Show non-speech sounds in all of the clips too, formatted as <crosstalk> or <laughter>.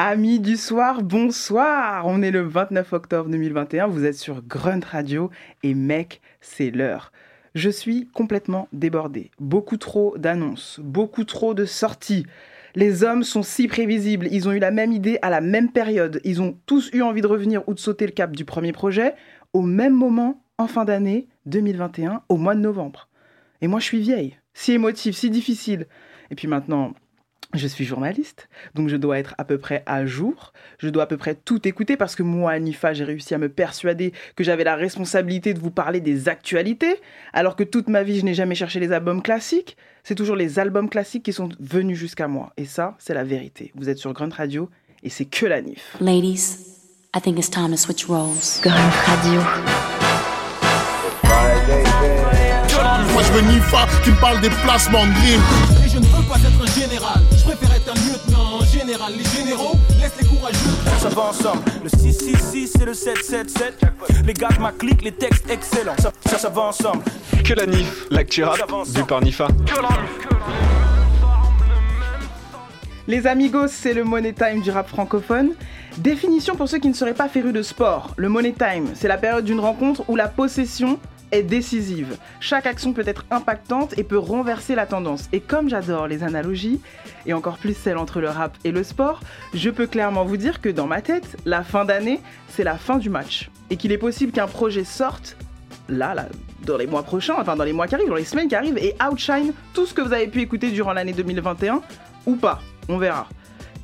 Amis du soir, bonsoir. On est le 29 octobre 2021, vous êtes sur Grunt Radio et mec, c'est l'heure. Je suis complètement débordé. Beaucoup trop d'annonces, beaucoup trop de sorties. Les hommes sont si prévisibles, ils ont eu la même idée à la même période, ils ont tous eu envie de revenir ou de sauter le cap du premier projet au même moment en fin d'année 2021, au mois de novembre. Et moi je suis vieille, si émotive, si difficile. Et puis maintenant, je suis journaliste, donc je dois être à peu près à jour, je dois à peu près tout écouter parce que moi, Anifa, j'ai réussi à me persuader que j'avais la responsabilité de vous parler des actualités, alors que toute ma vie, je n'ai jamais cherché les albums classiques. C'est toujours les albums classiques qui sont venus jusqu'à moi. Et ça, c'est la vérité. Vous êtes sur Grunt Radio et c'est que la NIF. Ladies, I think it's time to switch roles. Grunt Radio. Moi je veux Nifa qui me parle des placements de général. Les généraux laissent les courageux. Ça va ensemble, le 666 et le 777 Les gars de ma clique, les textes excellents Ça, ça, ça va ensemble Que la NIF, l'actu rap, du par Nifa. Les amigos, c'est le money time du rap francophone. Définition pour ceux qui ne seraient pas férus de sport. Le money time, c'est la période d'une rencontre où la possession est décisive. Chaque action peut être impactante et peut renverser la tendance. Et comme j'adore les analogies, et encore plus celles entre le rap et le sport, je peux clairement vous dire que dans ma tête, la fin d'année, c'est la fin du match. Et qu'il est possible qu'un projet sorte là, là, dans les mois prochains, enfin dans les mois qui arrivent, dans les semaines qui arrivent, et outshine tout ce que vous avez pu écouter durant l'année 2021, ou pas, on verra.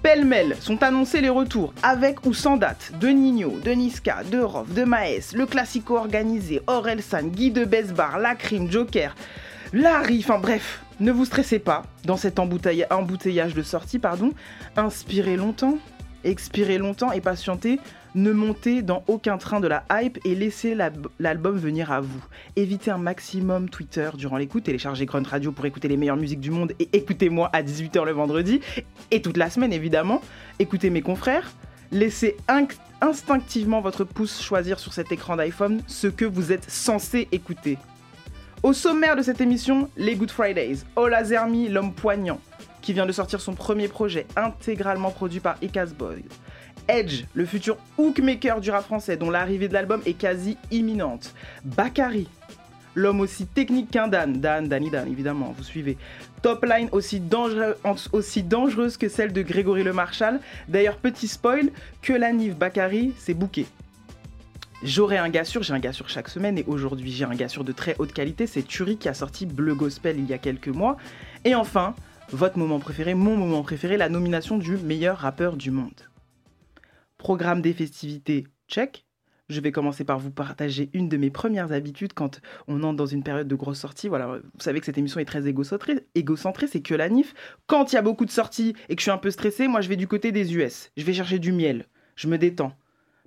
Pêle-mêle sont annoncés les retours, avec ou sans date, de Nino, de Niska, de Rof, de Maes, le classico organisé, Orelsan, Guy de Besbar, Lacrim, Joker, Larry, enfin bref, ne vous stressez pas dans cet embouteilla- embouteillage de sortie, pardon. Inspirez longtemps, expirez longtemps et patientez. Ne montez dans aucun train de la hype et laissez l'album venir à vous. Évitez un maximum Twitter durant l'écoute, téléchargez Grunt Radio pour écouter les meilleures musiques du monde et écoutez-moi à 18h le vendredi et toute la semaine évidemment. Écoutez mes confrères, laissez inc- instinctivement votre pouce choisir sur cet écran d'iPhone ce que vous êtes censé écouter. Au sommaire de cette émission, les Good Fridays, Ola Zermi, l'homme poignant, qui vient de sortir son premier projet intégralement produit par Icaz Boys. Edge, le futur hookmaker du rap français dont l'arrivée de l'album est quasi imminente. Bakary, l'homme aussi technique qu'un Dan, Dan, Danny Dan évidemment, vous suivez. Top line aussi, dangereuse que celle de Grégory Le Marchal. D'ailleurs, petit spoil, que la Nive Bakary, c'est bouquet. J'aurai un gars j'ai un gars chaque semaine et aujourd'hui j'ai un gars de très haute qualité, c'est Turi qui a sorti Bleu Gospel il y a quelques mois. Et enfin, votre moment préféré, mon moment préféré, la nomination du meilleur rappeur du monde. Programme des festivités, check. Je vais commencer par vous partager une de mes premières habitudes quand on entre dans une période de grosses sorties. Voilà, vous savez que cette émission est très égocentrée, égocentrée c'est que la NIF. Quand il y a beaucoup de sorties et que je suis un peu stressé, moi je vais du côté des US. Je vais chercher du miel. Je me détends.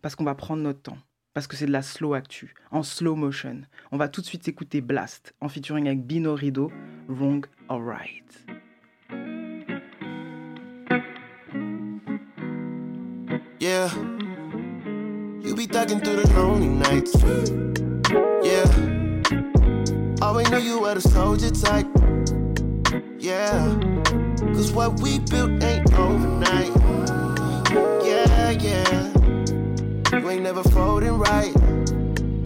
Parce qu'on va prendre notre temps. Parce que c'est de la slow actu, en slow motion. On va tout de suite écouter Blast, en featuring avec Bino Rido, Wrong or Yeah. You be thugging through the lonely nights. Yeah. Always knew you were the soldier type. Yeah. Cause what we built ain't overnight. Yeah, yeah. You ain't never folding right.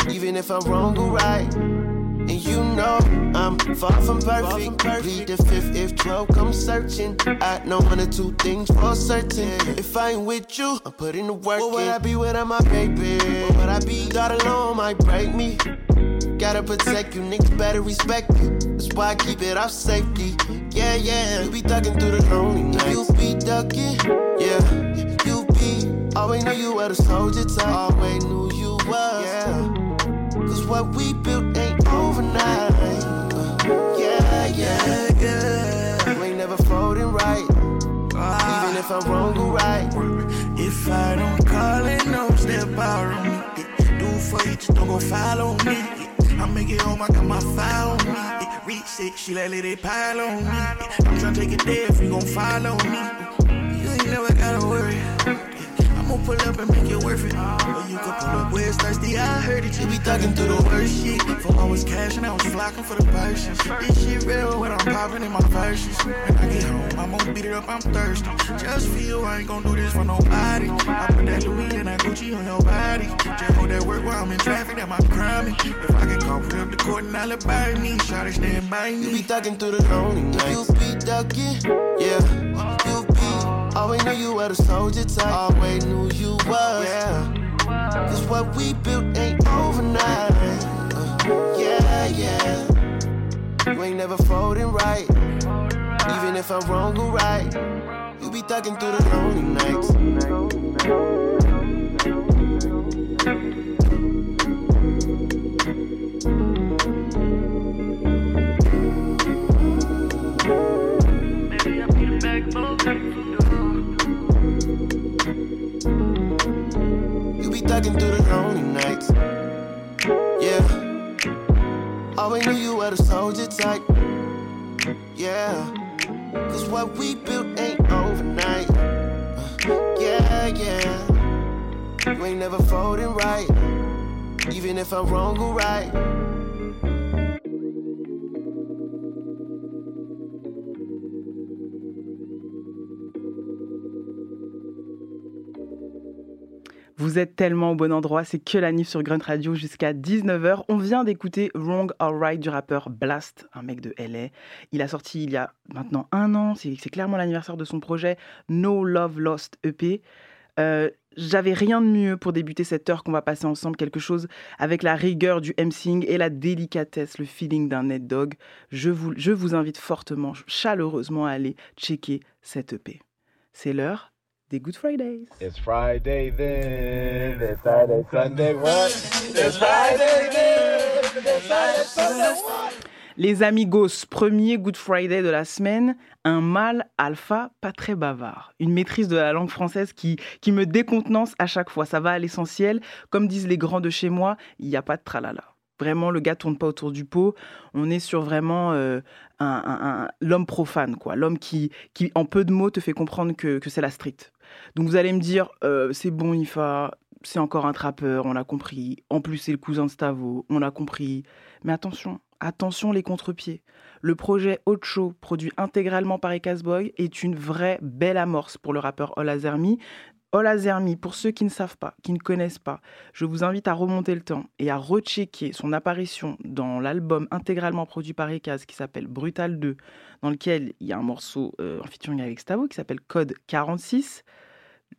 Even if I'm wrong or right. You know I'm far from perfect. Plead the fifth if Joe comes searching. I know one or two things for certain. If I ain't with you, I'm putting the work what would I be without my baby? What would I be? God alone might break me. Gotta protect you, niggas better respect you. That's why I keep it off safety. Yeah, yeah. You be thugging through the lonely nights. You be ducking, yeah. You be. Always knew you were the soldier type. Always knew you was. Yeah. What we built ain't overnight. Yeah, yeah, yeah. You ain't never folding right. Even if I'm wrong or right. If I don't call it, no step out on me. Do for you, just don't go follow me. I make it home, I got my file on me. Reach it, she let it pile on me. I'm tryna take it there if you gon' follow me. You ain't never gotta worry. Pull up and make it worth it. Or you could pull up where it's thirsty. I heard it, you be thugging through the worst shit. For I was cash and I was flocking for the purses. This shit real when I'm popping in my verses. When I get home, I'm gonna beat it up, I'm thirsty. Just you, I ain't gonna do this for nobody. I put that Louis and that Gucci on your body. Just hold that work while I'm in traffic, that my crime. If I get caught, put up the court and I'll buy me. Shot it, stand by me. You be thugging through the lonely nights. You be ducking, yeah. Always knew you were the soldier type. Always knew you was, yeah. Cause what we built ain't overnight. Uh, yeah, yeah. You ain't never folding right. Even if I'm wrong or right. You be thugging through the lonely nights. Thugging through the lonely nights. Yeah. Always knew you were the soldier type. Yeah. Cause what we built ain't overnight. Uh, yeah, yeah. You ain't never folding right. Even if I'm wrong or right. Vous êtes tellement au bon endroit, c'est que la NIF sur Grunt Radio jusqu'à 19h. On vient d'écouter Wrong or Right du rappeur Blast, un mec de LA. Il a sorti il y a maintenant un an, c'est clairement l'anniversaire de son projet No Love Lost EP. Euh, J'avais rien de mieux pour débuter cette heure qu'on va passer ensemble, quelque chose avec la rigueur du MCing et la délicatesse, le feeling d'un Ned Dog. Je vous, je vous invite fortement, chaleureusement à aller checker cette EP. C'est l'heure des Good Fridays. It's Friday then, it's Saturday, Sunday, what? It's Friday then, it's Saturday, Sunday, what? Les amigos, premier Good Friday de la semaine, un mâle alpha pas très bavard. Une maîtrise de la langue française qui, qui me décontenance à chaque fois. Ça va à l'essentiel. Comme disent les grands de chez moi, il n'y a pas de tralala. Vraiment, le gars tourne pas autour du pot. On est sur vraiment euh, un, l'homme profane, quoi. L'homme qui, qui, en peu de mots, te fait comprendre que, que c'est la street. Donc vous allez me dire, euh, c'est bon, Ifa, c'est encore un trappeur, on l'a compris. En plus, c'est le cousin de Stavo, on l'a compris. Mais attention, attention les contre-pieds. Le projet Ocho, produit intégralement par Boy, est une vraie belle amorce pour le rappeur Olazermi. Olazermi, pour ceux qui ne savent pas, qui ne connaissent pas, je vous invite à remonter le temps et à rechecker son apparition dans l'album intégralement produit par Ekaz qui s'appelle Brutal 2, dans lequel il y a un morceau euh, en featuring avec Stavo qui s'appelle Code 46.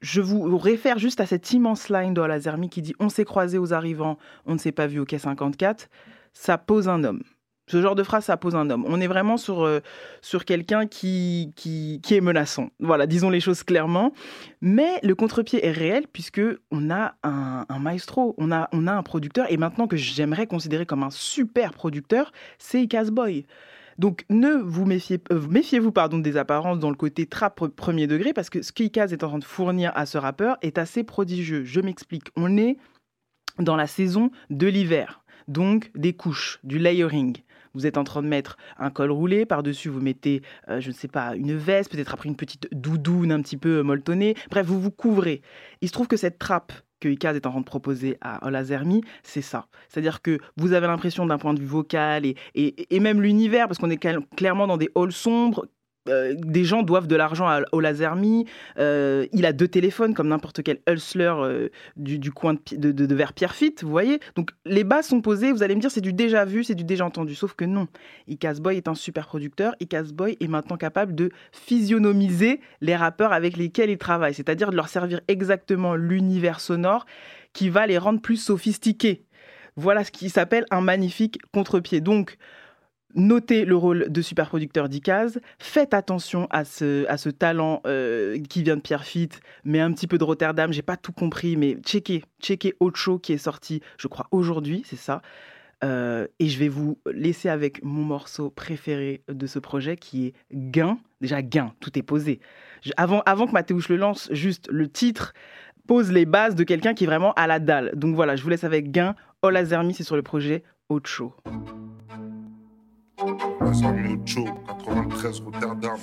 Je vous réfère juste à cette immense line d'Olazermi qui dit On s'est croisés aux arrivants, on ne s'est pas vu au quai 54. Ça pose un homme. Ce genre de phrase, ça pose un homme. On est vraiment sur, euh, sur quelqu'un qui, qui, qui est menaçant. Voilà, disons les choses clairement. Mais le contre-pied est réel puisque on a un, maestro, on a, on a un producteur. Et maintenant que j'aimerais considérer comme un super producteur, c'est Boy. Donc ne vous méfiez, euh, méfiez-vous pardon des apparences dans le côté trap pre- premier degré parce que ce qu'Ikaz est en train de fournir à ce rappeur est assez prodigieux. Je m'explique. On est dans la saison de l'hiver, donc des couches, du layering. Vous êtes en train de mettre un col roulé, par-dessus vous mettez, euh, je ne sais pas, une veste, peut-être après une petite doudoune un petit peu molletonnée. Bref, vous vous couvrez. Il se trouve que cette trappe que Ikaz est en train de proposer à Olazermi, c'est ça. C'est-à-dire que vous avez l'impression d'un point de vue vocal et, et, et même l'univers, parce qu'on est clairement dans des halls sombres, euh, des gens doivent de l'argent à Olazermi. Euh, il a deux téléphones comme n'importe quel hustler euh, du, coin de, de, vous voyez. Donc les bases sont posées, vous allez me dire c'est du déjà vu, c'est du déjà entendu. Sauf que non. Icaz Boy est un super producteur. Icaz Boy est maintenant capable de physionomiser les rappeurs avec lesquels il travaille, c'est-à-dire de leur servir exactement l'univers sonore qui va les rendre plus sophistiqués. Voilà ce qui s'appelle un magnifique contre-pied. Donc, notez le rôle de super producteur d'Icaz. Faites attention à ce, talent euh, qui vient de Pierrefitte, mais un petit peu de Rotterdam. J'ai pas tout compris, mais checkez, checkez Ocho qui est sorti, je crois, aujourd'hui, c'est ça. Euh, et je vais vous laisser avec mon morceau préféré de ce projet qui est Gain. Déjà, Gain, tout est posé. Avant, avant que Mathéouche le lance, juste le titre pose les bases de quelqu'un qui est vraiment à la dalle. Donc voilà, je vous laisse avec Gain. Olazermi, c'est sur le projet Ocho. Mucho, 93 Rotterdam.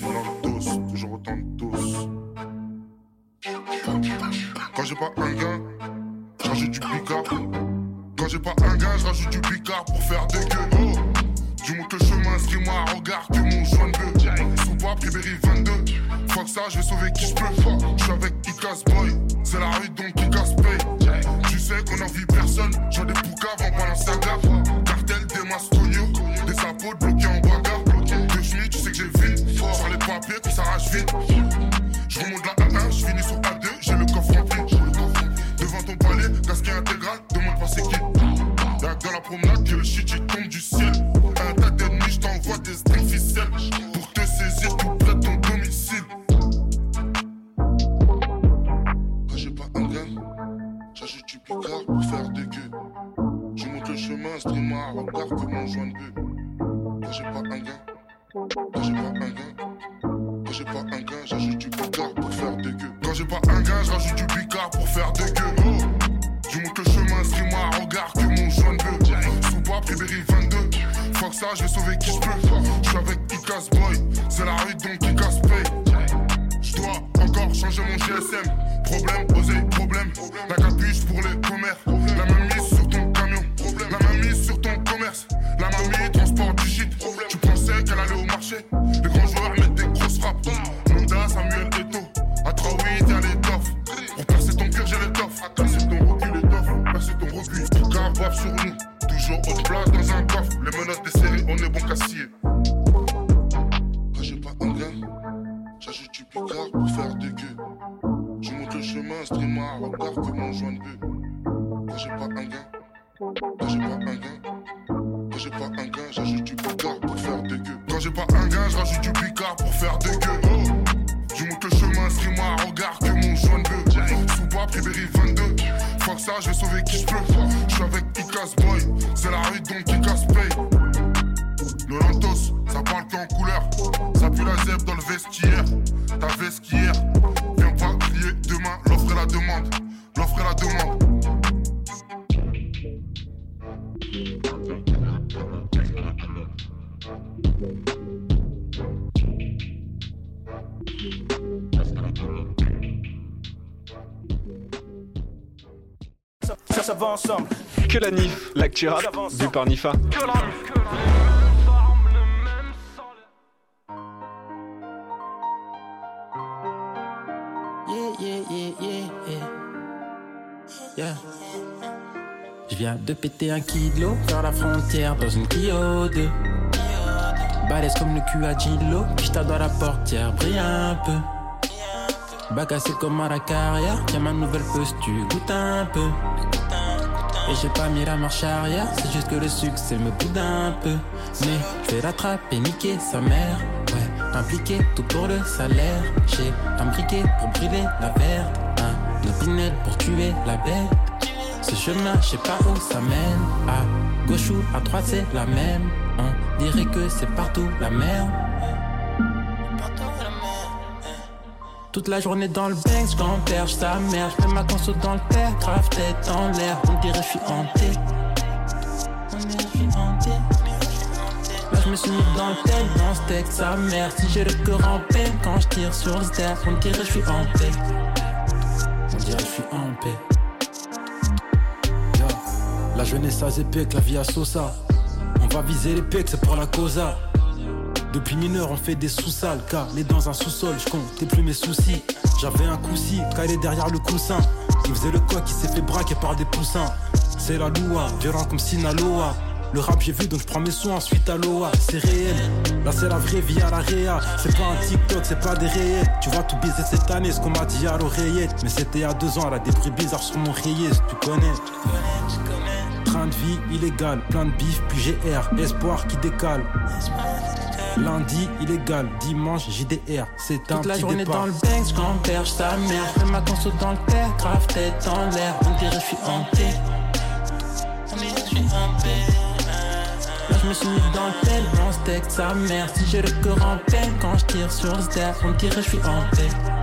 Mon dos, toujours autant de dos. Quand j'ai pas un gain, j'ajoute du picard. Quand j'ai pas un gain, j'rajoute du picard pour faire des gueux. Oh, du monte le chemin, inscris-moi à regard que mon joint de Sous pas, Pribéry 22. Fuck ça, je vais sauver qui je peux. Je suis avec Icas Boy, c'est la rue donc Icas Pay. Tu sais qu'on envie personne, j'ai des poucaves en. Cartel, des mascognos, des sapots bloqués en bagarre. De chemise, tu sais que j'ai vite. Sur les papiers qui s'arrachent vite. Je remonte la A1, je finis sur A2, j'ai le coffre rempli. Devant ton palais, casqué intégral, demande pas c'est qui. Dans la promenade que le shit il tombe du ciel. Un tas d'ennemis, je t'envoie des strings ficelles. Pour te saisir tout près ton domicile. Quand j'ai pas un gain, j'ajoute du picard pour faire des gueux. Je monte le chemin, stream à regard que mon joint de bœuf. Quand j'ai pas un gain, quand j'ai pas un gain. Quand j'ai pas un gain, j'ajoute du picard pour faire des gueux. Quand j'ai pas un gain, j'ajoute du picard pour faire des gueux. Oh, je le chemin, suis-moi à regard que mon joint de bœuf. Sous pas, Pribéry 22. Fuck ça, je vais sauver qui je peux. J'suis avec Icas Boy, c'est la rue donc Icas Pay. Je dois encore changer mon GSM. Problème, oseille, problème. La capuche pour les commères. La main mise sur ton camion. La main mise sur ton commerce. Rap, vu par Nifa. Yeah, yeah, yeah, yeah, yeah. Yeah. Je viens de péter un kilo vers la frontière dans une Clio 2. Balèze comme le cul à Gillo, puis je dans la portière, brille un peu. Bagassé comme à la carrière, tiens ma nouvelle posture, goûte un peu. Et j'ai pas mis la marche arrière, c'est juste que le succès me boude un peu. Mais je vais l'attraper, niquer sa mère. Ouais, impliqué tout pour le salaire. J'ai un briquet pour brûler la verte. Un opinel pour tuer la bête. Ce chemin, je sais pas où ça mène. À gauche ou à droite, c'est la même. On dirait que c'est partout la merde. Toute la journée dans le bank, j'gamberge sa mère. J'mets ma conso dans le père, grave tête en l'air. On dirait je suis hanté. On dirait je suis hanté. Là je me suis mis dans le thème, dans ce texte sa mère. Si j'ai le cœur en peine quand je tire sur le ster, on dirait je suis en paix. On dirait je suis en paix. La jeunesse à Zépec, la vie à Sosa. On va viser les pecs, c'est pour la causa. Depuis mineur, on fait des sous-sales, car les dans un sous-sol, je comptais plus mes soucis. J'avais un coussi, calé derrière le coussin. Il faisait le coq, il s'est fait braquer par des poussins. C'est la loua, violent comme Sinaloa. Le rap j'ai vu donc je prends mes soins suite à l'OA C'est réel, là c'est la vraie vie à la réa C'est pas un TikTok, c'est pas des réels Tu vas tout baiser cette année, ce qu'on m'a dit à l'oreillette Mais c'était a deux ans, elle a des bruits bizarres sur mon rayé Tu connais Train de vie illégal, plein de bif, puis GR Espoir qui décale Lundi illégal, dimanche JDR C'est un Toute la petit journée départ dans le bank, j'gamberge sa mère. J'mets ma conso dans le père, grave tête en l'air. On dirait je suis hanté. On dirait je suis hanté. Là je me suis mis dans le tel, dans ce sa mère. Si j'ai le cœur en peine quand je tire sur le ster, on dirait je suis hanté.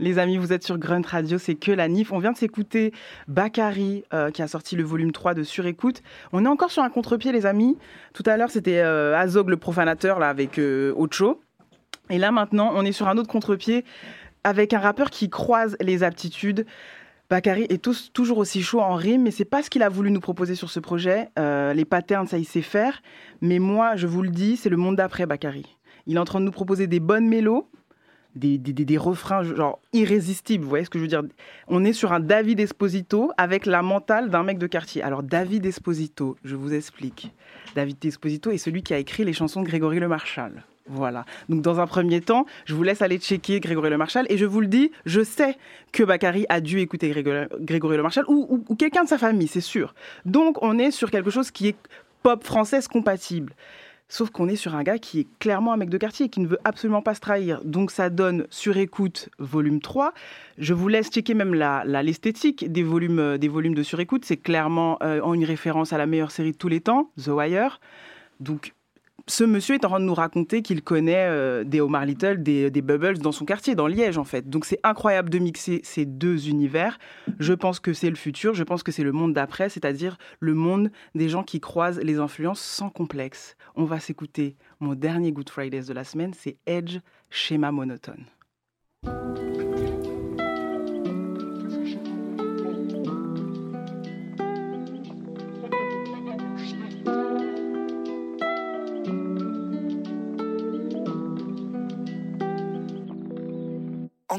Les amis, vous êtes sur Grunt Radio, c'est que la NIF. On vient de s'écouter Bakary euh, qui a sorti le volume 3 de Surécoute. On est encore sur un contre-pied, les amis. Tout à l'heure, c'était euh, Azog le profanateur là, avec euh, Ocho. Et là, maintenant, on est sur un autre contre-pied avec un rappeur qui croise les aptitudes. Bakary est toujours aussi chaud en rime, mais c'est pas ce qu'il a voulu nous proposer sur ce projet. Les patterns, ça, il sait faire. Mais moi, je vous le dis, c'est le monde d'après Bakary. Il est en train de nous proposer des bonnes mélos, des, des, des, refrains genre irrésistibles, vous voyez ce que je veux dire? On est sur un David Esposito avec la mentale d'un mec de quartier. Alors David Esposito, je vous explique. David Esposito est celui qui a écrit les chansons de Grégory Le Marchal. Voilà. Donc dans un premier temps, je vous laisse aller checker Grégory Le Marchal et je vous le dis, je sais que Bakary a dû écouter Grégory, Grégory Le Marchal ou, ou, ou quelqu'un de sa famille, c'est sûr. Donc on est sur quelque chose qui est pop française compatible. Sauf qu'on est sur un gars qui est clairement un mec de quartier et qui ne veut absolument pas se trahir. Donc ça donne sur écoute volume 3. Je vous laisse checker même l'esthétique la, des, volumes, euh, des volumes de sur écoute. C'est clairement euh, une référence à la meilleure série de tous les temps, The Wire. Donc ce monsieur est en train de nous raconter qu'il connaît euh, des Omar Little, des, des, Bubbles dans son quartier, dans Liège en fait. Donc c'est incroyable de mixer ces deux univers. Je pense que c'est le futur, je pense que c'est le monde d'après, c'est-à-dire le monde des gens qui croisent les influences sans complexe. On va s'écouter mon dernier Good Fridays de la semaine, c'est Edge, schéma monotone.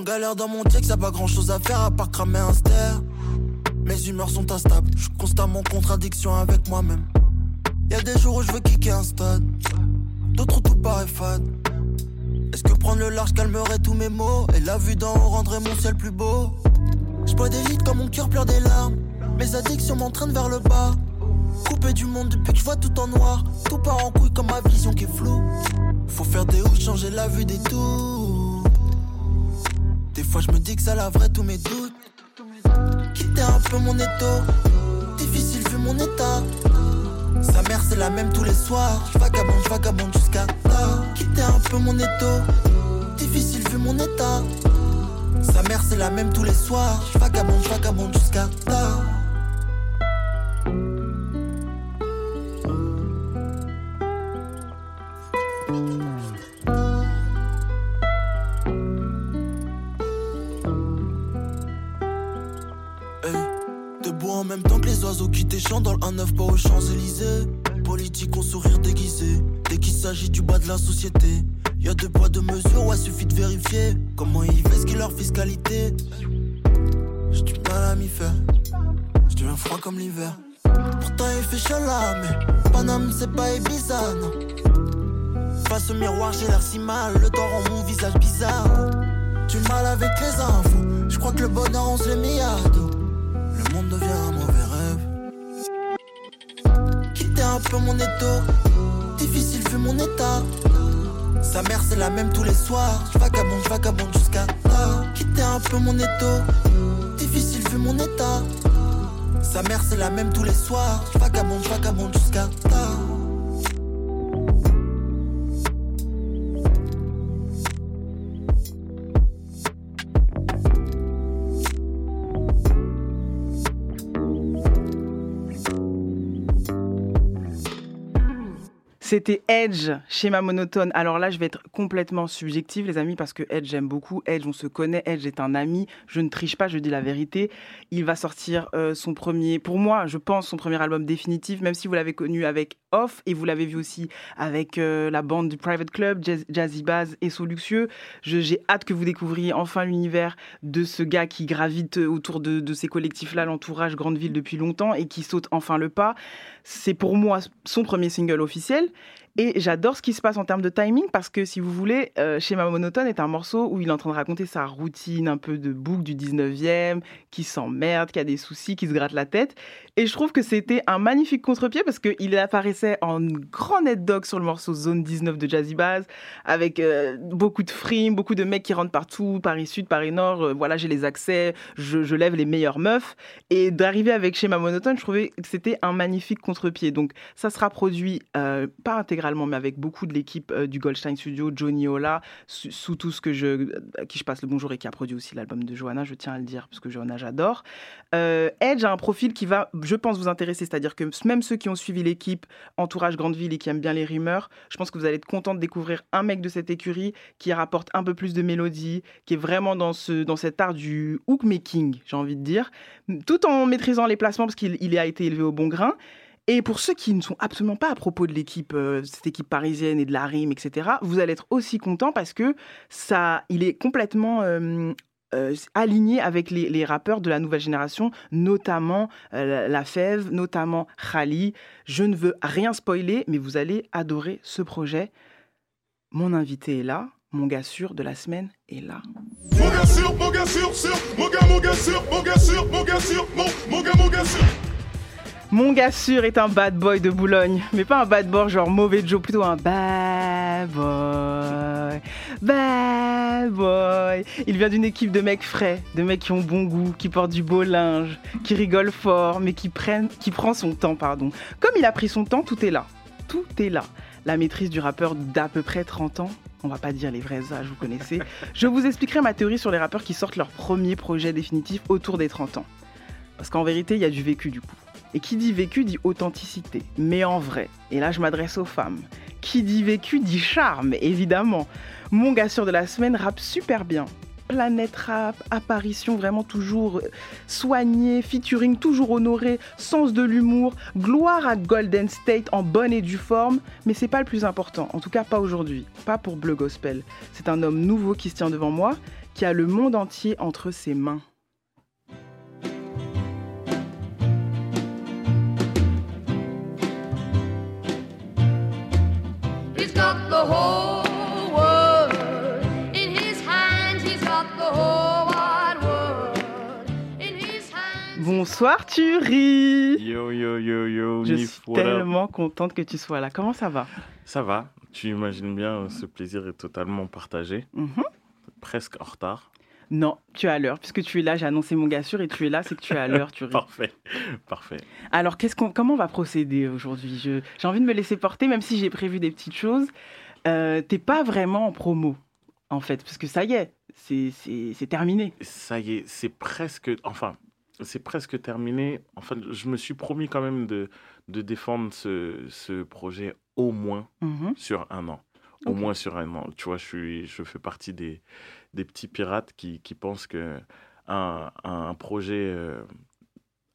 Galère dans mon check, y'a pas grand chose à faire à part cramer un ster. Mes humeurs sont instables, je suis constamment en contradiction avec moi-même. Y'a des jours où je veux kicker un stade, d'autres où tout paraît fade. Est-ce que prendre le large calmerait tous mes maux Et la vue d'en haut rendrait mon ciel plus beau? Je des litres quand mon cœur pleure des larmes. Mes addictions m'entraînent vers le bas. Coupé du monde depuis que je vois tout en noir. Tout part en couille comme ma vision qui est floue. Faut faire des hauts, changer la vue des tours. Des fois je me dis que ça laverait tous mes doutes. Quitter un peu mon étau, difficile vu mon état. Sa mère c'est la même tous les soirs. Je vagabonde, je vagabonde jusqu'à tard. Quitter un peu mon étau, difficile vu mon état. Sa mère c'est la même tous les soirs. Je vagabonde, je vagabonde jusqu'à tard. En même temps que les oiseaux qui t'échantent dans le 1-9 pas aux Champs-Élysées. Politique au sourire déguisé, dès qu'il s'agit du bas de la société. Y'a deux poids, deux mesures, ouais, suffit de vérifier comment ils qui leur fiscalité. J'ai du mal à m'y faire, je deviens froid comme l'hiver. Pourtant il fait chaud là, mais Paname c'est pas Ibiza, non. Face au miroir, j'ai l'air si mal, le temps rend mon visage bizarre. Du mal avec les infos, je crois que le bonheur on se l'est mis à dos. Devient un. Quitter un peu mon étau, difficile vu mon état. Sa mère c'est la même tous les soirs. Je vagabonde, je vagabonde jusqu'à tard. Quitter un peu mon étau, difficile vu mon état. Sa mère c'est la même tous les soirs. Je vagabonde, je vagabonde jusqu'à tard. C'était Edge, schéma monotone. Alors là, je vais être complètement subjective, les amis, parce que Edge, j'aime beaucoup. Edge, on se connaît. Edge est un ami. Je ne triche pas, je dis la vérité. Il va sortir euh, son premier, pour moi, je pense, son premier album définitif, même si vous l'avez connu avec Off et vous l'avez vu aussi avec euh, la bande du Private Club, Jazz, Jazzy Baz et Soluxieux. J'ai hâte que vous découvriez enfin l'univers de ce gars qui gravite autour de, ces collectifs-là, l'entourage Grande Ville depuis longtemps et qui saute enfin le pas. C'est pour moi son premier single officiel. Et j'adore ce qui se passe en termes de timing parce que, si vous voulez, euh, Schéma Monotone est un morceau où il est en train de raconter sa routine un peu de boucle du 19e, qui s'emmerde, qui a des soucis, qui se gratte la tête. Et je trouve que c'était un magnifique contre-pied parce qu'il apparaissait en grand net dog sur le morceau Zone 19 de Jazzy Bass, avec euh, beaucoup de frimes, beaucoup de mecs qui rentrent partout, Paris Sud, Paris Nord, euh, voilà, j'ai les accès, je, lève les meilleures meufs. Et d'arriver avec Schéma Monotone, je trouvais que c'était un magnifique contre-pied. Donc ça sera produit euh, intégralité intégralement, mais avec beaucoup de l'équipe du Goldstein Studio, Johnny Ola, sous, tout ce que je, qui je passe le bonjour et qui a produit aussi l'album de Johanna, je tiens à le dire, parce que Johanna, j'adore. Edge a un profil qui va, je pense, vous intéresser, c'est-à-dire que même ceux qui ont suivi l'équipe Entourage Grande Ville et qui aiment bien les rumeurs, je pense que vous allez être content de découvrir un mec de cette écurie qui rapporte un peu plus de mélodie, qui est vraiment dans, ce, dans cet art du hook making, j'ai envie de dire, tout en maîtrisant les placements parce qu'il il a été élevé au bon grain. Et pour ceux qui ne sont absolument pas à propos de l'équipe, euh, cette équipe parisienne et de la rime, etc., vous allez être aussi content parce que ça, il est complètement euh, euh, aligné avec les, rappeurs de la nouvelle génération, notamment euh, la, Fève, notamment Khali. Je ne veux rien spoiler, mais vous allez adorer ce projet. Mon invité est là, mon gars sûr de la semaine est là. Mon gars sûr, mon gars sûr, mon gars, mon gars sûr, mon gars sûr, mon gars sûr, mon, mon gars, mon gars sûr. Mon gars sûr est un bad boy de Boulogne, mais pas un bad boy genre mauvais Joe, plutôt un bad boy, bad boy. Il vient d'une équipe de mecs frais, de mecs qui ont bon goût, qui portent du beau linge, qui rigolent fort, mais qui prennent, qui prend son temps, pardon. Comme il a pris son temps, tout est là, tout est là. La maîtrise du rappeur d'à peu près 30 ans. On va pas dire les vrais âges, vous connaissez. Je vous expliquerai ma théorie sur les rappeurs qui sortent leur premier projet définitif autour des 30 ans. Parce qu'en vérité, il y a du vécu du coup. Et qui dit vécu dit authenticité, mais en vrai. Et là, je m'adresse aux femmes. Qui dit vécu dit charme, évidemment. Mon gars sûr de la semaine rappe super bien. Planète rap, apparition vraiment toujours soignée, featuring toujours honoré, sens de l'humour, gloire à Golden State en bonne et due forme, mais c'est pas le plus important, en tout cas pas aujourd'hui, pas pour Bleu Gospel. C'est un homme nouveau qui se tient devant moi, qui a le monde entier entre ses mains. Got the whole world in his hands. He's got the whole wide world in his hands. Bonsoir Thierry Yo yo yo yo, Je suis tellement contente que tu sois là. Comment ça va? Ça va, tu imagines bien, ce plaisir est totalement partagé. Mhm. Presque en retard. Non, tu es à l'heure. Puisque tu es là, j'ai annoncé mon gars sûr et tu es là, c'est que tu es à l'heure, Thierry. <laughs> Parfait, parfait. Alors, qu'est-ce qu'on, comment on va procéder aujourd'hui? Je- J'ai envie de me laisser porter, même si j'ai prévu des petites choses. Euh, T'es pas vraiment en promo, en fait, parce que ça y est, c'est, c'est, c'est terminé. Ça y est, c'est presque, enfin, c'est presque terminé. Enfin, je me suis promis quand même de, de défendre ce, ce projet au moins Mhm. sur un an. Au moins sur un an. Tu vois, je, suis, je fais partie des, des petits pirates qui, qui pensent que un, un projet euh,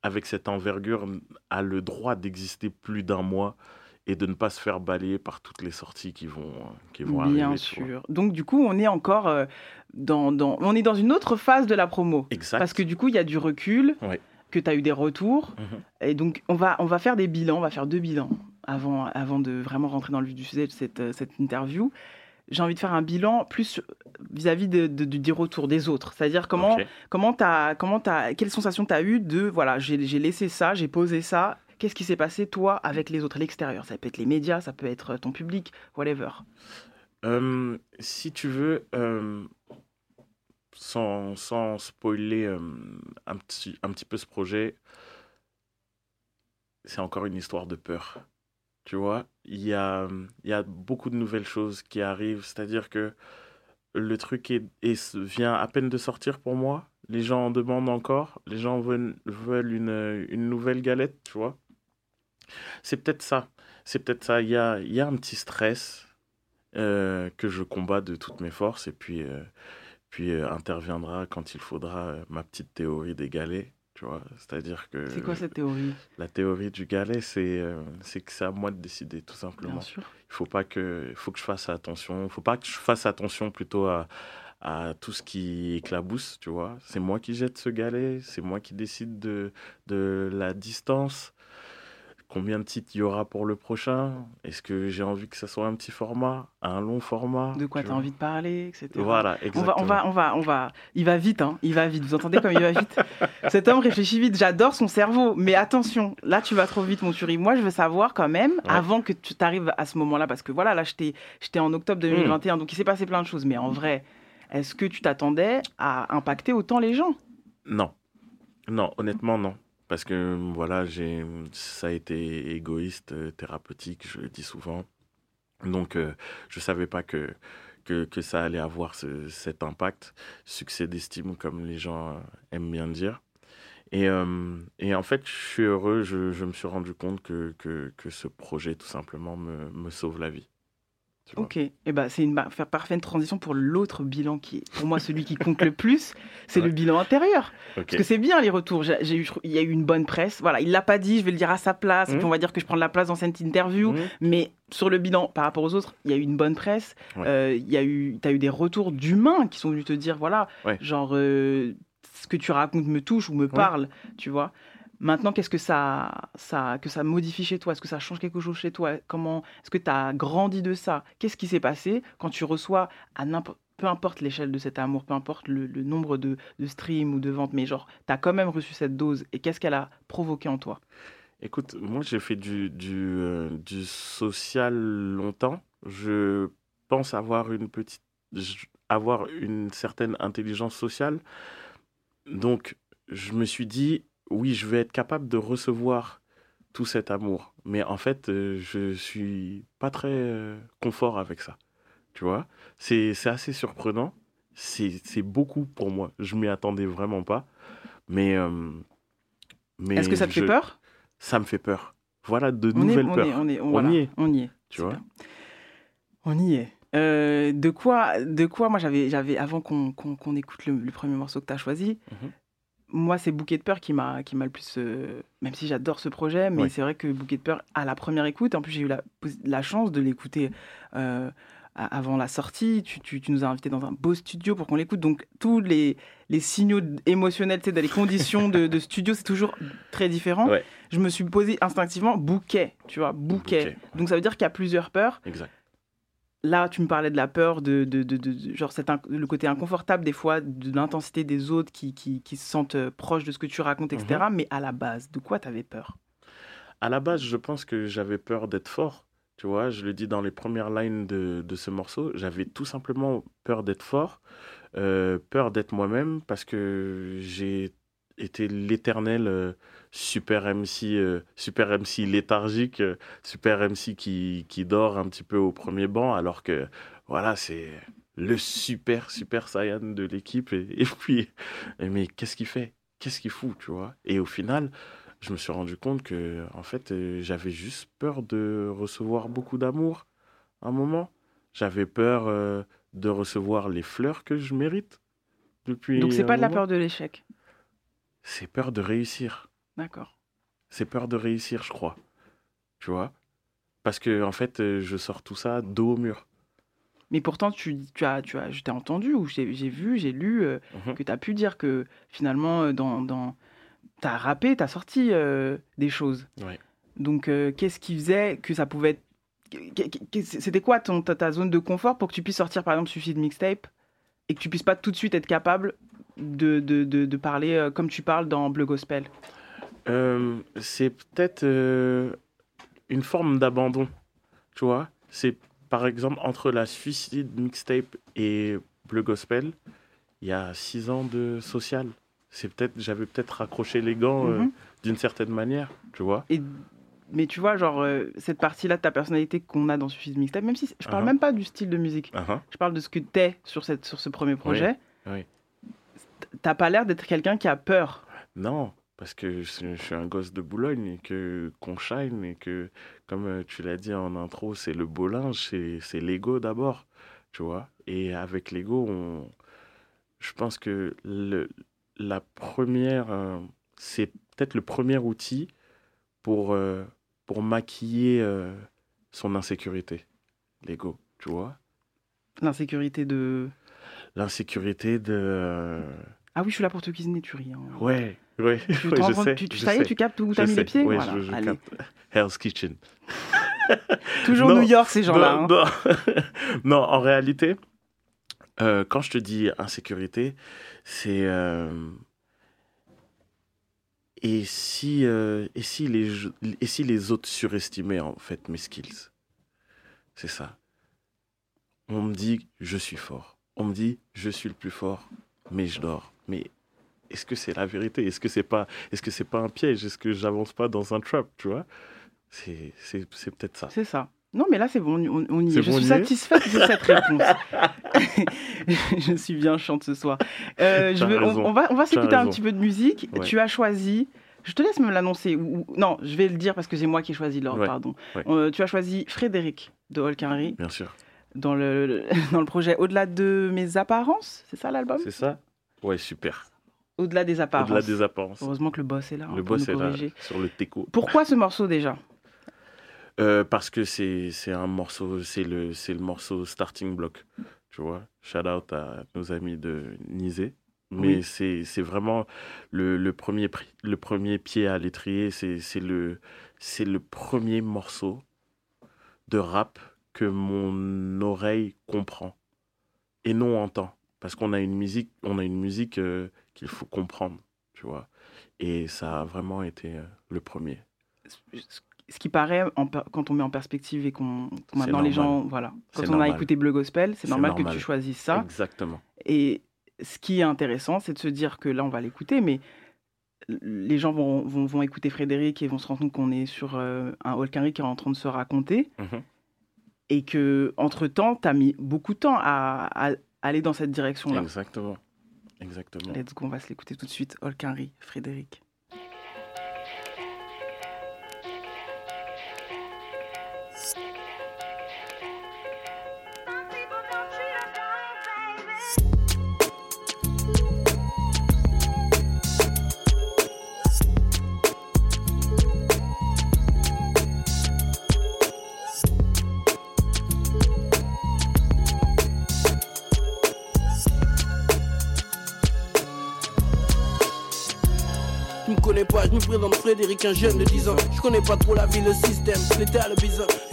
avec cette envergure a le droit d'exister plus d'un mois et de ne pas se faire balayer par toutes les sorties qui vont, qui vont Bien arriver. vois. sûr. Donc, du coup, on est encore euh, dans, dans- On est dans une autre phase de la promo. Exact. Parce que du coup, il y a du recul, que tu as eu des retours. Mhm. Et donc, on va, on va faire des bilans, on va faire deux bilans avant, avant de vraiment rentrer dans le vif du sujet de cette, euh, cette interview. J'ai envie de faire un bilan plus vis-à-vis de, de- du- des retours des autres. C'est-à-dire comment, Ok. comment t'as, comment t'as, quelle sensation tu as eu de, voilà, j'ai j'ai laissé ça, j'ai posé ça. Qu'est-ce qui s'est passé, toi, avec les autres, à l'extérieur? Ça peut être les médias, ça peut être ton public, whatever. Euh, si tu veux, euh, sans, sans spoiler euh, un, petit, un petit peu ce projet, c'est encore une histoire de peur. Tu vois, il y a, y a beaucoup de nouvelles choses qui arrivent, c'est-à-dire que le truc est, est- vient à peine de sortir pour moi. Les gens en demandent encore, les gens veulent, veulent une, une nouvelle galette, tu vois. C'est peut-être ça. C'est peut-être ça. Il y a, y a un petit stress euh, que je combats de toutes mes forces et puis, euh, puis euh, interviendra quand il faudra ma petite théorie des galets. Tu vois, c'est-à-dire que C'est quoi cette théorie? la théorie du galet, c'est euh, que c'est à moi de décider, tout simplement. Bien sûr. Il faut pas que, faut que je fasse attention. Il faut pas que je fasse attention plutôt à, à tout ce qui éclabousse, tu vois. C'est moi qui jette ce galet, c'est moi qui décide de, de la distance. Combien de titres il y aura pour le prochain? Est-ce que j'ai envie que ça soit un petit format, un long format? De quoi tu as vois? envie de parler, etc. Voilà, On va, on exactement. va, on va, on va. Il va vite, hein. Il va vite. Vous entendez comme il va vite? <laughs> Cet homme réfléchit vite. J'adore son cerveau. Mais attention, là, tu vas trop vite, mon tuerie. Moi, je veux savoir quand même, avant que tu t'arrives à ce moment-là, parce que voilà, là, j'étais j'étais en octobre 2021, donc il s'est passé plein de choses. Mais en vrai, est-ce que tu t'attendais à impacter autant les gens? Non. Non, honnêtement, non. Parce que voilà, j'ai, ça a été égoïste, euh, thérapeutique, je le dis souvent. Donc, euh, je savais pas que, que, ça allait avoir ce- cet impact, succès d'estime, comme les gens euh, aiment bien dire. Et, et en fait, je suis heureux, je, je me suis rendu compte que, que, que ce projet, tout simplement, me, me sauve la vie. Ok, et ben c'est une parfaite transition pour l'autre bilan qui est pour moi celui qui compte le plus, <laughs> c'est le bilan intérieur. Parce que c'est bien les retours. J'ai j'ai eu, il y a eu une bonne presse. Voilà, il l'a pas dit, je vais le dire à sa place. Et Mhm. puis on va dire que je prends de la place dans cette interview. Mhm. Mais sur le bilan, par rapport aux autres, il y a eu une bonne presse. Ouais. Euh, il y a eu, t'as eu des retours d'humains qui sont venus te dire, voilà, Ouais. genre euh, ce que tu racontes me touche ou me parle, tu vois. Maintenant, qu'est-ce que ça, que ça modifie chez toi? Est-ce que ça change quelque chose chez toi? Comment Est-ce que tu as grandi de ça? Qu'est-ce qui s'est passé quand tu reçois à peu importe l'échelle de cet amour, peu importe le, nombre de, streams ou de ventes, mais genre, tu as quand même reçu cette dose et qu'est-ce qu'elle a provoqué en toi? Écoute, moi j'ai fait du, du, euh, social longtemps. Je pense avoir une petite, avoir une certaine intelligence sociale. Donc je me suis dit, oui, je vais être capable de recevoir tout cet amour. Mais en fait, euh, je suis pas très euh, confort avec ça. Tu vois, c'est assez surprenant. C'est beaucoup pour moi. Je m'y attendais vraiment pas. Mais, euh, mais Est-ce que ça te fait peur? Ça me fait peur. Voilà de On est- nouvelles on peurs. est- on est- voilà, y est. on y est. Tu vois On y est. Euh, de quoi, de quoi moi j'avais, j'avais avant qu'on, écoute le, le premier morceau que tu as choisi, Mhm. Moi c'est Bouquet de peur qui m'a, qui m'a le plus, euh, même si j'adore ce projet, mais Oui. c'est vrai que Bouquet de peur à la première écoute, en plus j'ai eu la, chance de l'écouter euh, avant la sortie, tu, tu, tu nous as invités dans un beau studio pour qu'on l'écoute, donc tous les, les signaux émotionnels, tu sais, dans les conditions de, de studio, c'est toujours très différent. Ouais. Je me suis posé instinctivement bouquet, tu vois, bouquet. Donc ça veut dire qu'il y a plusieurs peurs. Exact. Là, tu me parlais de la peur, de, de, de- genre cet le côté inconfortable des fois, de l'intensité des autres qui, qui, qui se sentent euh, proches de ce que tu racontes, etc. Mhm. Mais à la base, de quoi tu avais peur? À la base, je pense que j'avais peur d'être fort. Tu vois, je le dis dans les premières lines de, de ce morceau. J'avais tout simplement peur d'être fort, euh, peur d'être moi-même, parce que j'ai été l'éternel euh, super MC, euh, super MC léthargique, euh, super MC qui, qui dort un petit peu au premier banc, alors que voilà, c'est le super, super Saiyan de l'équipe. Et, et puis, mais qu'est-ce qu'il fait? Qu'est-ce qu'il fout, tu vois? Et au final, je me suis rendu compte que, en fait, euh, j'avais juste peur de recevoir beaucoup d'amour à un moment. J'avais peur de recevoir les fleurs que je mérite depuis. Donc c'est pas de la peur de l'échec? C'est peur de réussir. D'accord. C'est peur de réussir, je crois. Tu vois? Parce que, en fait, euh, je sors tout ça dos au mur. Mais pourtant, tu, tu as, tu as, je t'ai entendu ou j'ai j'ai vu, j'ai lu euh, Mhm. que tu as pu dire que finalement, euh, dans, dans, tu as rappé, tu as sorti euh, des choses. Ouais. Donc, euh, qu'est-ce qui faisait que ça pouvait C'était quoi ton, ta, ta zone de confort pour que tu puisses sortir, par exemple, Suicide Mixtape et que tu puisses pas tout de suite être capable de, de, de, de parler comme tu parles dans Bleu Gospel? Euh, c'est peut-être euh, une forme d'abandon, tu vois. C'est par exemple entre la Suicide Mixtape et Bleu Gospel, il y a six ans de social. C'est peut-être, j'avais peut-être raccroché les gants euh, Mhm. d'une certaine manière, tu vois. Et, mais tu vois, genre, cette partie-là de ta personnalité qu'on a dans Suicide Mixtape, même si je parle Uh-huh. même pas du style de musique, Uh-huh. je parle de ce que t'es sur, cette, sur ce premier projet, Oui. t'as pas l'air d'être quelqu'un qui a peur. Non, parce que je, je suis un gosse de Boulogne et que qu'on shine et que, comme euh, tu l'as dit en intro, c'est le beau linge, c'est c'est l'ego d'abord, tu vois. Et avec l'ego, on, je pense que le, la première, euh, c'est peut-être le premier outil pour euh, pour maquiller euh, son insécurité, l'ego, tu vois. L'insécurité de. L'insécurité de. Ah oui, je suis là pour te cuisiner, tu ris. hein. Ouais, ouais, Tu <laughs> rends je sais. tu- tu- je ça y est, sais, tu captes où t'as mis les pieds ouais, Voilà, je, je allez. capte. Hell's Kitchen. <laughs> Toujours New York, ces gens-là, hein. Non, <laughs> non, en réalité, euh, quand je te dis insécurité, c'est. euh, et, si, euh, et, si les, et si les autres surestimaient en fait mes skills? C'est ça. On me dit je suis fort. On me dit je suis le plus fort, mais je dors. Mais est-ce que c'est la vérité? Est-ce que c'est pas, est-ce que c'est pas un piège? Est-ce que j'avance pas dans un trap Tu vois? C'est, c'est, c'est peut-être ça. C'est ça. Non, mais là, c'est bon, on, on y est. Je bon, suis satisfaite de cette réponse. <laughs> je suis bien chiante ce soir. Euh, je T'as veux- on, va, on va s'écouter un petit peu de musique. Ouais. Tu as choisi. Je te laisse me l'annoncer. ou- ou- Non, je vais le dire parce que c'est moi qui ai choisi l'ordre, Ouais, pardon. ouais. Euh, tu as choisi Frédéric de Holkinry Bien sûr. dans le, <laughs> dans le projet Au-delà de mes apparences. C'est ça l'album? C'est ça? Ouais, super. Au-delà des apparences. Au-delà des apparences. Heureusement que le boss est là. hein, Le boss est là sur le teco. Pourquoi ce morceau déjà? Euh, parce que c'est un morceau, c'est le, le morceau Starting Block. Tu vois, shout out à nos amis de Nizé. Mais Oui. c'est vraiment le, le, premier, le premier pied à l'étrier. C'est le, le premier morceau de rap que mon oreille comprend et non entend. Parce qu'on a une musique, on a une musique euh, qu'il faut comprendre, tu vois. Et ça a vraiment été euh, le premier. ce qui paraît, en quand on met en perspective et qu'on maintenant les gens, voilà, quand on a écouté Bleu Gospel, c'est normal, que tu choisisses ça. Exactement. Et ce qui est intéressant, c'est de se dire que là, on va l'écouter, mais les gens vont, vont, vont écouter Frédéric et vont se rendre compte qu'on est sur euh, un Holkinry qui est en train de se raconter. Mhm. Et que, entre-temps, tu as mis beaucoup de temps à, à aller dans cette direction-là. Exactement. Exactement. Let's go, on va se l'écouter tout de suite. Holkinry, Frédéric. Présente Frédéric, un jeune de 10 ans. Je connais pas trop la vie, le système, l'état, le bizarre.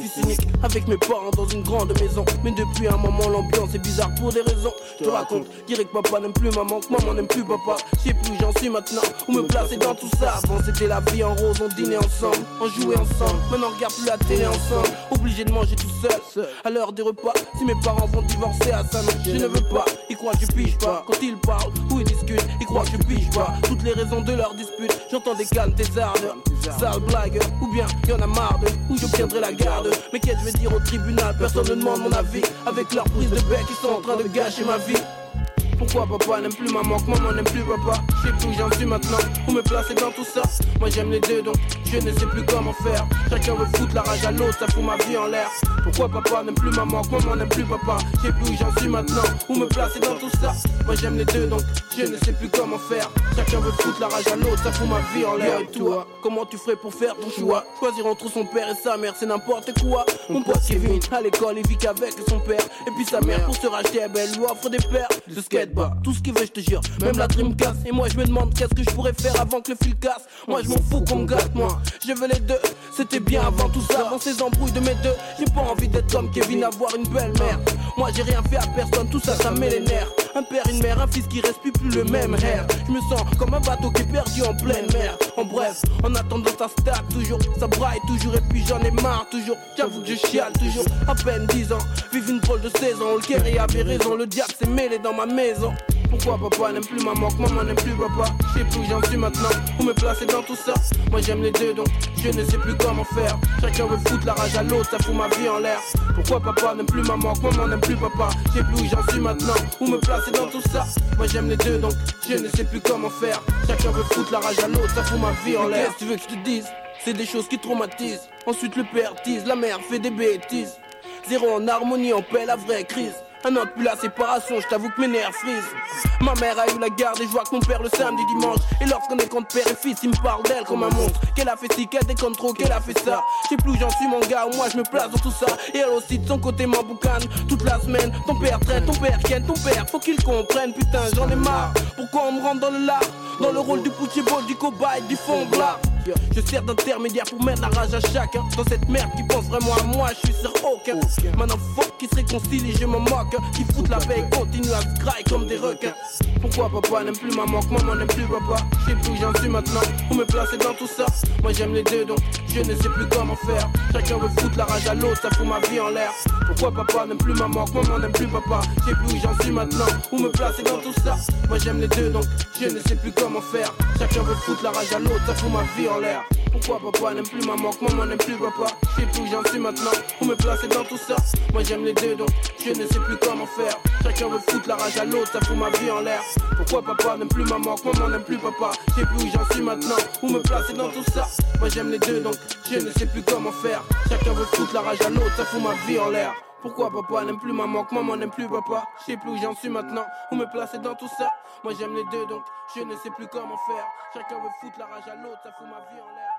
Avec mes parents dans une grande maison. Mais depuis un moment, l'ambiance est bizarre pour des raisons. Je te raconte, dirais que papa n'aime plus maman, que maman n'aime plus papa. Je sais plus j'en suis maintenant, où me placer dans tout ça. Avant c'était la vie en rose, on dînait ensemble, on jouait ensemble. Maintenant on regarde plus la télé ensemble, obligé de manger tout seul. À l'heure des repas, si mes parents vont divorcer à ça, non, je ne veux pas. Ils croient que je pige pas quand ils parlent ou ils discutent. Ils croient que je pige pas toutes les raisons de leur dispute. J'entends des calmes, des ardeurs, sale blague. Ou bien y en a marre de où j'obtiendrai la garde. Mais qu'est-ce que je vais dire au tribunal? Personne ne demande mon avis. Avec leur prise de bec, ils sont en train de gâcher ma vie. Pourquoi papa n'aime plus maman, que maman n'aime plus papa. Je sais plus où j'en suis maintenant, où me placer dans tout ça? Moi j'aime les deux donc je ne sais plus comment faire. Chacun veut foutre la rage à l'autre, ça fout ma vie en l'air. Pourquoi papa n'aime plus maman, que maman n'aime plus papa. Je sais plus où j'en suis maintenant, où me placer dans tout ça? Moi j'aime les deux donc je ne sais plus comment faire Chacun veut foutre la rage à l'autre, ça fout ma vie en l'air Et toi, comment tu ferais pour faire ton choix? Choisir entre son père et sa mère, c'est n'importe quoi Mon pote Kevin, à l'école, il vit qu'avec son père Et puis sa mère, pour se racheter, eh ben, elle lui offre des paires de skate bah, tout ce qu'il veut, je te jure. Même la dream casse. Et moi, je me demande qu'est-ce que je pourrais faire avant que le fil casse. Moi, je m'en fous qu'on me gâte, moi. Je veux les deux. C'était bien avant tout ça, avant ces embrouilles de mes deux. J'ai pas envie d'être comme Kevin, avoir une belle mère. Moi, j'ai rien fait à personne, tout ça, ça met les nerfs. Un père, une mère, un fils qui respire plus le même air. Je me sens comme un bateau qui est perdu en pleine mer. En bref, en attendant, ça stack toujours, ça braille toujours. Et puis j'en ai marre toujours. J'avoue que je chiale toujours. À peine 10 ans, vive une drôle de saison. Le Kerry avait raison, le diable s'est mêlé dans ma maison. Pourquoi papa n'aime plus maman, que maman n'aime plus papa. Je sais plus où j'en suis maintenant, où me placer dans tout ça. Moi j'aime les deux donc je ne sais plus comment faire. Chacun veut foutre la rage à l'autre, ça fout ma vie en l'air. Pourquoi papa n'aime plus maman, que maman n'aime plus papa? Je sais plus où j'en suis maintenant, où me placer dans tout ça. Moi j'aime les deux donc je ne sais plus comment faire. Chacun veut foutre la rage à l'autre, ça fout ma vie en l'air. Qu'est-ce que tu veux que je te dise? C'est des choses qui traumatisent. Ensuite le père tease, la mère fait des bêtises. Zéro en harmonie, on paie la vraie crise un an depuis la séparation, je t'avoue que mes nerfs frisent. Ma mère a eu la garde et je vois que mon père le samedi dimanche. Et lorsqu'on est contre père et fils, il me parle d'elle comme un monstre. Qu'elle a fait ci, qu'elle déconne trop, qu'elle a fait ça. Je sais plus j'en suis, mon gars, moi je me place dans tout ça. Et elle aussi de son côté m'emboucane toute la semaine. Ton père traite, ton père ken, ton père, faut qu'il comprenne, putain, j'en ai marre. Pourquoi on me rentre dans le lard? Dans le rôle du poutier ball, du cobaye, du fond blanc. Je sers d'intermédiaire pour mettre la rage à chacun. Dans cette merde qui pense vraiment à moi, je suis sur aucun. Maintenant, fuck qui se réconcilie, je me moque. Qui fout la paix et continue à se comme des requins. Pourquoi papa n'aime plus maman, que maman n'aime plus papa? Je sais plus où j'en suis maintenant, où me placer dans tout ça. Moi j'aime les deux donc je ne sais plus comment faire. Chacun veut foutre la rage à l'autre, ça fout ma vie en l'air. Pourquoi papa n'aime plus maman, que maman n'aime plus papa? Je sais plus où j'en suis maintenant, où me placer dans tout ça. Moi j'aime les deux donc je ne sais plus comment faire. Chacun veut foutre la rage à l'autre, ça fout ma vie en Pourquoi papa n'aime plus maman, que maman n'aime plus papa? Je sais plus où j'en suis maintenant, où me placer dans tout ça. Moi j'aime les deux donc je ne sais plus comment faire. Chacun veut foutre la rage à l'autre, ça fout ma vie en l'air. Pourquoi papa n'aime plus maman, que maman n'aime plus papa? Je sais plus où j'en suis maintenant, où me placer dans tout ça. Moi j'aime les deux donc je ne sais plus comment faire. Chacun veut foutre la rage à l'autre, ça fout ma vie en l'air pourquoi papa n'aime plus maman, que maman n'aime plus papa. Je sais plus où j'en suis maintenant, où me placer dans tout ça? Moi j'aime les deux donc je ne sais plus comment faire. Chacun veut foutre la rage à l'autre, ça fout ma vie en l'air.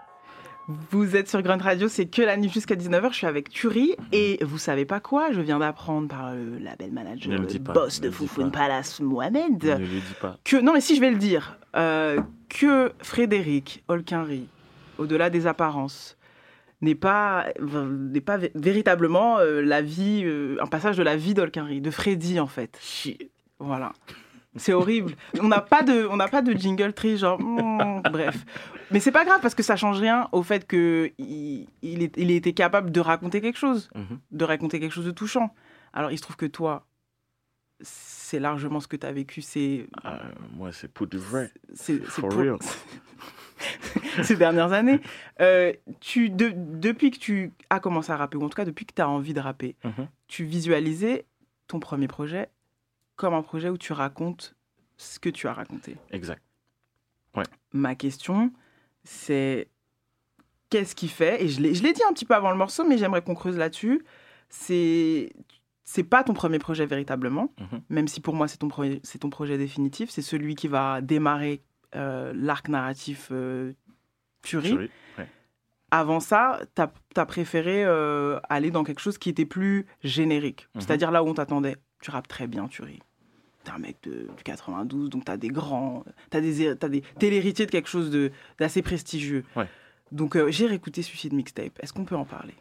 Vous êtes sur Grunt Radio, c'est que la nuit jusqu'à 19h. Je suis avec Turi et vous savez pas quoi? Je viens d'apprendre par le label manager, le le dis pas, boss de Foufoune. Palace, Mohamed. Ne le dis pas. Que, non, mais si je vais le dire, euh, que Frédéric Holkinry, au-delà des apparences, n'est pas, n'est pas vé- véritablement euh, la vie, euh, un passage de la vie d'Holkinry, de Freddy en fait. Voilà. C'est horrible. On n'a pas de, on n'a pas de jingle très genre, hmm, bref. Mais c'est pas grave parce que ça change rien au fait que il, il, est- il était capable de raconter quelque chose, Mhm. de raconter quelque chose de touchant. Alors il se trouve que toi, c'est largement ce que tu as vécu, c'est Ah, moi, c'est pour de vrai. c'est pour- real. <laughs> <laughs> ces dernières années. Euh, tu, de- depuis que tu as commencé à rapper, ou en tout cas depuis que tu as envie de rapper, Mhm. tu visualisais ton premier projet comme un projet où tu racontes ce que tu as raconté? Exact. Ouais. Ma question, c'est qu'est-ce qui fait, et je l'ai dit un petit peu avant le morceau, mais j'aimerais qu'on creuse là-dessus, c'est c'est pas ton premier projet véritablement, Mhm. même si pour moi c'est ton, projet- c'est ton projet définitif, c'est celui qui va démarrer l'arc narratif euh, Fury. Fury, ouais. Avant ça, tu as, préféré euh, aller dans quelque chose qui était plus générique, Mhm. c'est-à-dire là où on t'attendait. Tu rappes très bien, Fury. T'es un mec de, du 92, donc t'as des grands. T'as des, t'as des, t'es l'héritier de quelque chose de- d'assez prestigieux. Ouais. Donc euh, j'ai réécouté Suicide Mixtape. Est-ce qu'on peut en parler?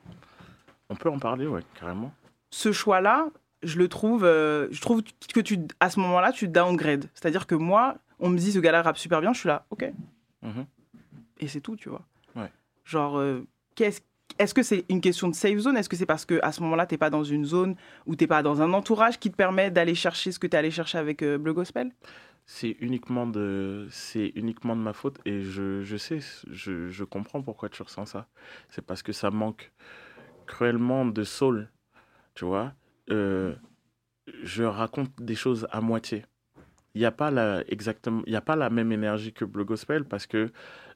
On peut en parler, ouais, carrément. ce choix-là, je le trouve, euh, je trouve que tu, à ce moment-là, tu downgrade. C'est-à-dire que moi, on me dit ce gars-là rappe super bien, je suis là, ok. Mhm. Et c'est tout, tu vois. Ouais. Genre, euh, qu'est-ce est-ce que c'est une question de safe zone? Est-ce que c'est parce que à ce moment-là, t'es pas dans une zone où t'es pas dans un entourage qui te permet d'aller chercher ce que t'es allé chercher avec euh, Bleu Gospel? C'est uniquement de, c'est uniquement de ma faute et je, je sais, je, je comprends pourquoi tu ressens ça. C'est parce que ça manque cruellement de soul, tu vois. Euh, je raconte des choses à moitié. Il n'y a pas la exactement, il y a pas la même énergie que Gospel parce que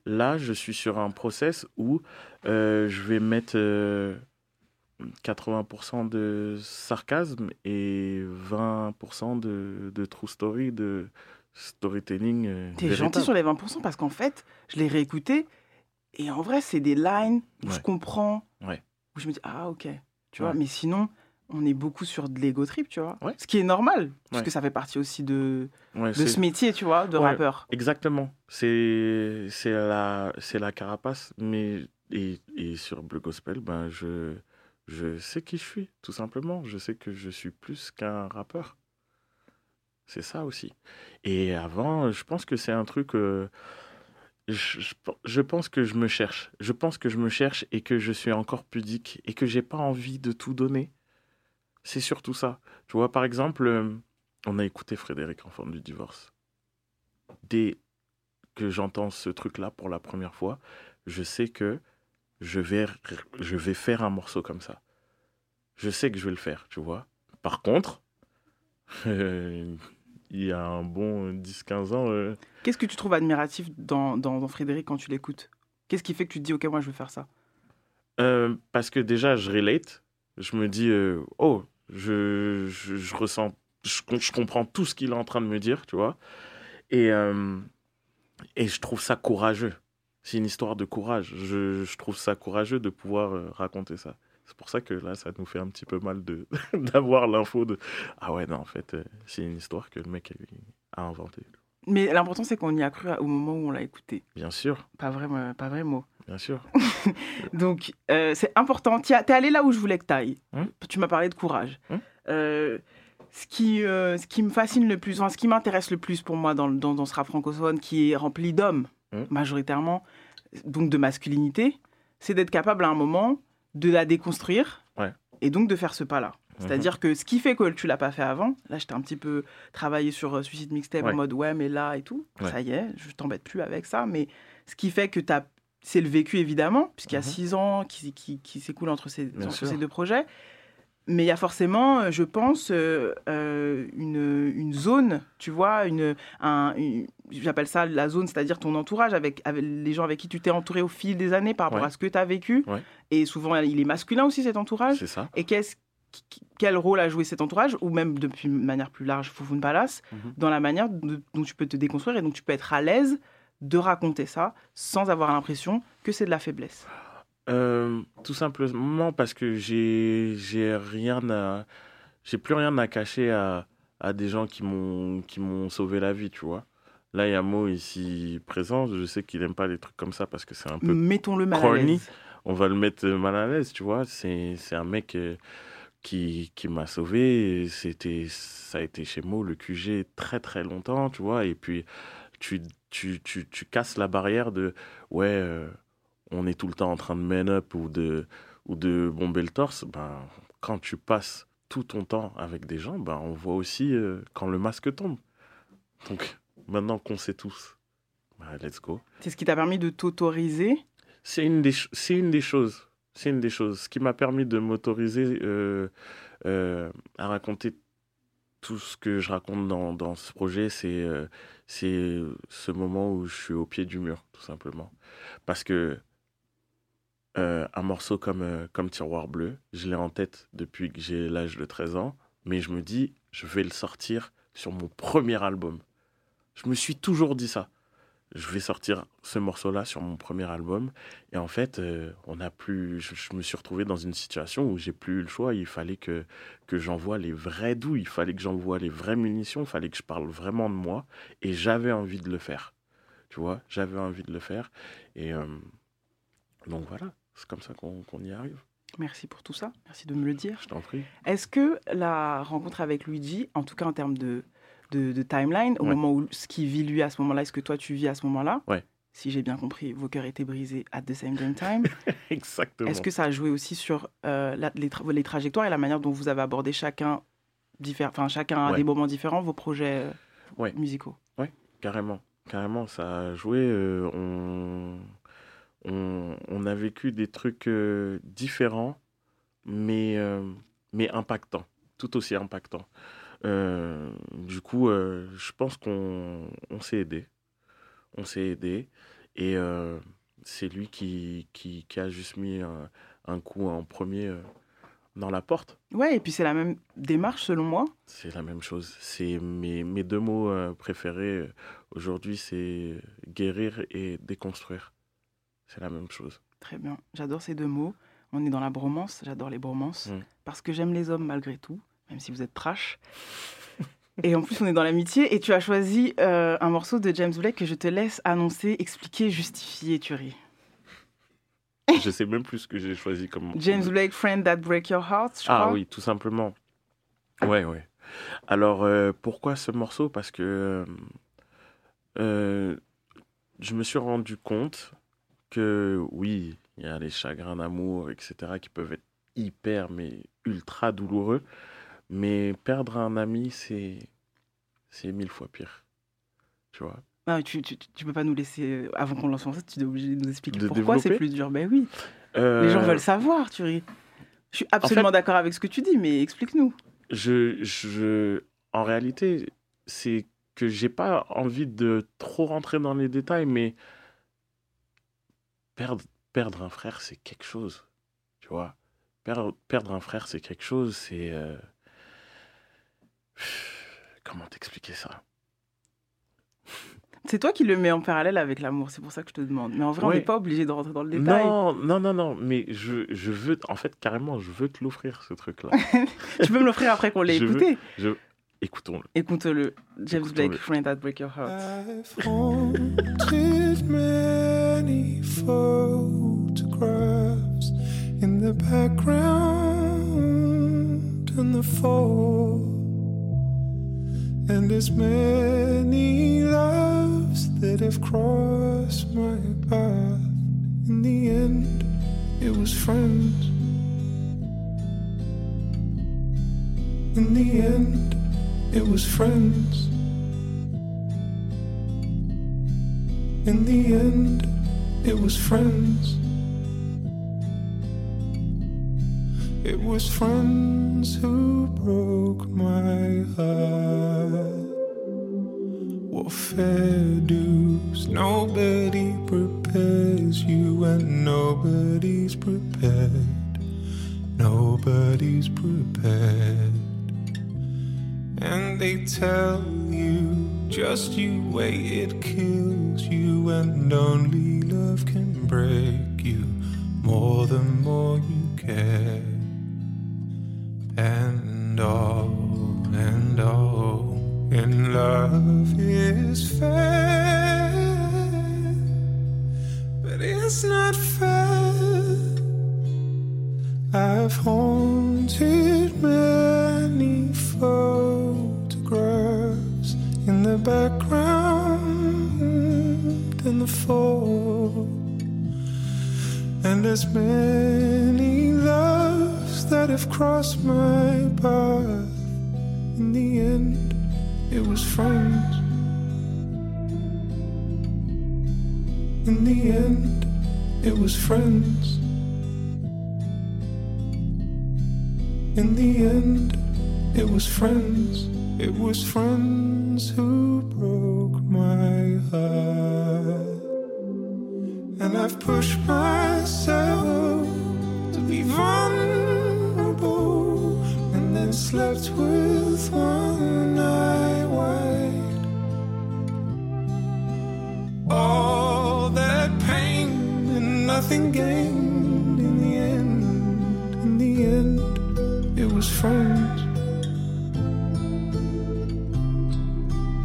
là, je suis sur un process où euh, je vais mettre euh, 80% de sarcasme et 20% de, de true story, de storytelling. euh, T'es gentil sur les 20% parce qu'en fait, je l'ai réécouté et en vrai, c'est des lines où je comprends, Ouais. où je me dis ah ok, tu vois. Mais sinon, on est beaucoup sur de l'ego trip, tu vois. Ce qui est normal parce Ouais. que ça fait partie aussi de Ouais, de ce métier, tu vois, de rappeur. Exactement. C'est la la carapace, mais et, et sur Bleu Gospel, ben je je sais qui je suis, tout simplement. Je sais que je suis plus qu'un rappeur. C'est ça aussi. Et avant, je pense que c'est un truc. euh, je, je- je pense que je me cherche. Je pense que je me cherche et que je suis encore pudique et que j'ai pas envie de tout donner. C'est surtout ça. Tu vois, par exemple, euh, on a écouté Frédéric Enfant du divorce. Dès que j'entends ce truc-là pour la première fois, je sais que je vais, je vais faire un morceau comme ça. Je sais que je vais le faire, tu vois. Par contre, <laughs> il y a un bon 10-15 ans, euh, Qu'est-ce que tu trouves admiratif dans, dans, dans Frédéric quand tu l'écoutes? Qu'est-ce qui fait que tu te dis ok, moi je veux faire ça? Euh, parce que déjà, je relate. Je me dis, euh, oh, je, je, je ressens, je, je comprends tout ce qu'il est en train de me dire, tu vois. Et, euh, et je trouve ça courageux. C'est une histoire de courage. Je, je trouve ça courageux de pouvoir euh, raconter ça. C'est pour ça que là, ça nous fait un petit peu mal de <laughs> d'avoir l'info de ah ouais non en fait euh, c'est une histoire que le mec a inventée. Mais l'important c'est qu'on y a cru au moment où on l'a écouté. Bien sûr, Pas vrai, pas vrai mot. Bien sûr. <laughs> Donc, euh, c'est important. Tu es allé là où je voulais que tu ailles. Hum. Tu m'as parlé de courage. Hum. Euh, ce, qui, euh, ce qui me fascine le plus, enfin, ce qui m'intéresse le plus pour moi dans, dans, dans ce rap francophone qui est rempli d'hommes, Hum. majoritairement, donc de masculinité, c'est d'être capable à un moment de la déconstruire Ouais. et donc de faire ce pas-là. C'est-à-dire que ce qui fait que tu l'as pas fait avant, là j'étais un petit peu travaillé sur Suicide Mixtape Ouais. en mode ouais mais là et tout, Ouais. ça y est, je t'embête plus avec ça, mais ce qui fait que tu as c'est le vécu évidemment, puisqu'il y a Mhm. six ans qui, qui, qui s'écoulent entre, ces, entre deux projets. Mais il y a forcément, euh, je pense, euh, euh, une, une zone, tu vois, une, un, une- j'appelle ça la zone, c'est-à-dire ton entourage, avec, avec les gens avec qui tu t'es entouré au fil des années par rapport Ouais. à ce que tu as vécu. Ouais. Et souvent, il est masculin aussi, cet entourage. C'est ça. Et qu'est-ce, quel rôle a joué cet entourage, ou même depuis de manière plus large, Foufoune Palace, Mhm. dans la manière de- dont tu peux te déconstruire et dont tu peux être à l'aise de raconter ça sans avoir l'impression que c'est de la faiblesse. Euh, tout simplement parce que j'ai rien à j'ai plus rien à cacher à, à des gens qui m'ont qui m'ont sauvé la vie, tu vois. Là, il y a Mo ici présent, je sais qu'il aime pas les trucs comme ça parce que c'est un peu Mettons-le mal à l'aise. On va le mettre mal à l'aise, tu vois. C'est un mec euh, qui qui m'a sauvé, c'était ça a été chez Mo le QG très très longtemps, tu vois, et puis tu tu tu tu casses la barrière de ouais euh, on est tout le temps en train de man up ou de, ou de bomber le torse, ben, quand tu passes tout ton temps avec des gens, ben, on voit aussi euh, quand le masque tombe. Donc, maintenant qu'on sait tous, ben, let's go. C'est ce qui t'a permis de t'autoriser? C'est une, des une des choses. C'est une des choses. Ce qui m'a permis de m'autoriser euh, à raconter tout ce que je raconte dans, dans ce projet, c'est euh, c'est ce moment où je suis au pied du mur, tout simplement. Parce que euh, un morceau comme, euh, comme Tiroir Bleu, je l'ai en tête depuis que j'ai l'âge de 13 ans, mais je me dis, je vais le sortir sur mon premier album. Je me suis toujours dit ça. Je vais sortir ce morceau-là sur mon premier album. Et en fait, euh, on a plus, je, je me suis retrouvé dans une situation où j'ai plus eu le choix. Il fallait que, que j'envoie les vrais douilles, il fallait que j'envoie les vraies munitions, il fallait que je parle vraiment de moi. Et j'avais envie de le faire. Tu vois, j'avais envie de le faire. Et euh, donc voilà, c'est comme ça qu'on qu'on y arrive. Merci pour tout ça. Merci de me le dire. Je t'en prie. Est-ce que la rencontre avec Luigi, en tout cas en termes de, de, de timeline, au Ouais. moment où ce qu'il vit lui à ce moment-là, est-ce que toi tu vis à ce moment-là Ouais. Si j'ai bien compris, vos cœurs étaient brisés at the same damn time. <laughs> Exactement. Est-ce que ça a joué aussi sur euh, la- les, tra- les trajectoires et la manière dont vous avez abordé chacun, enfin chacun à Ouais. des moments différents vos projets euh, musicaux? Ouais, carrément. Carrément, ça a joué. euh, on, on, on a vécu des trucs différents, mais, mais impactants, tout aussi impactants. Euh, du coup, euh, je pense qu'on on s'est aidé. On s'est aidé. Et euh, c'est lui qui, qui, qui a juste mis un, un coup en premier dans la porte. Ouais, et puis c'est la même démarche selon moi. C'est la même chose. C'est mes, mes deux mots préférés aujourd'hui, c'est guérir et déconstruire. C'est la même chose. Très bien, j'adore ces deux mots. On est dans la bromance, j'adore les bromances, Mm. parce que j'aime les hommes malgré tout, même si vous êtes trash. et en plus, on est dans l'amitié, et tu as choisi euh, un morceau de James Blake que je te laisse annoncer, expliquer, justifier, tu ris. Je sais même plus ce que j'ai choisi comme. James Blake, Friend That Break Your Heart, je Ah crois. oui, tout simplement. Ouais, ouais. Alors, euh, pourquoi ce morceau? Parce que euh, je me suis rendu compte que oui, il y a les chagrins d'amour, etc., qui peuvent être hyper, mais ultra douloureux. Mais perdre un ami, c'est c'est mille fois pire. Tu vois? Ah, tu, tu, tu peux pas nous laisser, euh, avant qu'on lance ça, tu es obligé de nous expliquer De pourquoi c'est plus dur. Ben oui, les gens Euh, veulent savoir, tu ris. Je suis absolument fait- d'accord avec ce que tu dis, mais explique-nous. je, je, en réalité, c'est que j'ai pas envie de trop rentrer dans les détails, mais perdre, perdre un frère, c'est quelque chose. Tu vois, perdre, perdre un frère, c'est quelque chose. C'est euh, comment t'expliquer ça? C'est toi qui le mets en parallèle avec l'amour, c'est pour ça que je te demande. Mais en vrai, on n'est pas obligé de rentrer dans le détail. Non, non, non, non. Mais je, je veux, en fait, carrément, je veux te l'offrir ce truc-là. <laughs> tu peux me l'offrir après qu'on l'ait veux- écouté? je, écoutons-le. Écoute-le. James Écoutons-le. Blake, Friend That Break Your Heart. Many photographs in the background and the fall. And as many loves that have crossed my path. In the end, it was friends. In the end, it was friends. In the end, it was friends. It was friends who broke my heart. What fair dues? Nobody prepares you, and nobody's prepared. Nobody's prepared. And they tell you, just you wait, it kills you, and only love can break you more the more you care. And all, and all in love is fair, but it's not fair. I've haunted many photographs in the background and the fall, and as many that have crossed my path. In the end, it was friends. In the end, it was friends. In the end, it was friends. It was friends who broke my heart. And I've pushed myself to be vulnerable. Slept with one eye wide. All that pain and nothing gained in the end. In the end, it was friends.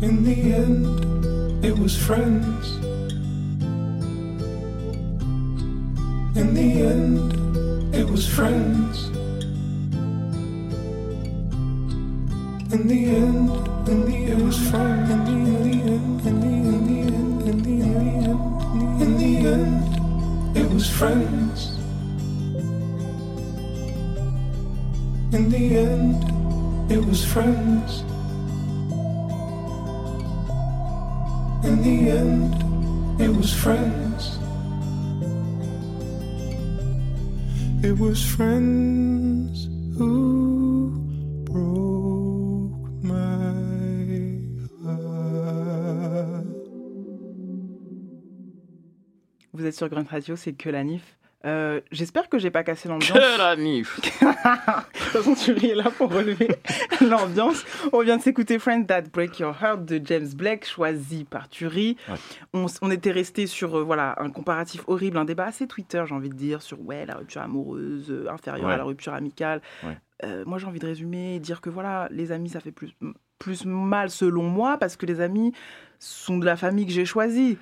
In the end, it was friends. It was friends who broke my heart. Vous êtes sur Grunt Radio, c'est que la NIF. Euh, J'espère que j'ai pas cassé l'ambiance. Que la NIF De toute façon, tu es là pour relever <laughs> l'ambiance. On vient de s'écouter Friends That Break Your Heart de James Blake, choisi par Turi. On, était resté sur euh, voilà un comparatif horrible, un débat assez Twitter, j'ai envie de dire, sur ouais la rupture amoureuse euh, inférieure Ouais. à la rupture amicale. Ouais. Moi, j'ai envie de résumer et dire que voilà, les amis, ça fait plus plus mal selon moi parce que les amis sont de la famille que j'ai choisie.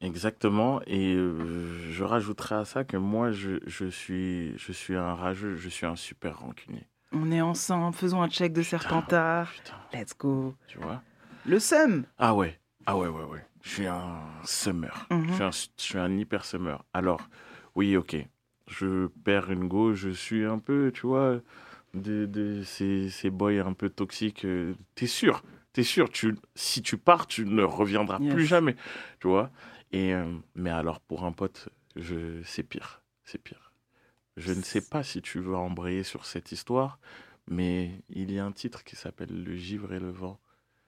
Exactement. Et euh, je rajouterai à ça que moi, je, je, suis, je suis un rageux, je suis un super rancunier. On est ensemble, faisons un check de Serpentard. Let's go. Tu vois? Le seum. Ah ouais, ah ouais, ouais, ouais. Je suis un summer. Mhm. je, suis un, je suis un hyper summer. Alors, oui, ok. Je perds une go, je suis un peu, tu vois, de, de ces, ces boys un peu toxiques. euh, T'es sûr, t'es sûr. Tu, si tu pars, tu ne reviendras Yes. plus jamais. Tu vois? Et, euh, Mais alors, pour un pote, je, c'est pire. C'est pire. Je ne sais pas si tu veux embrayer sur cette histoire, mais il y a un titre qui s'appelle Le givre et le vent.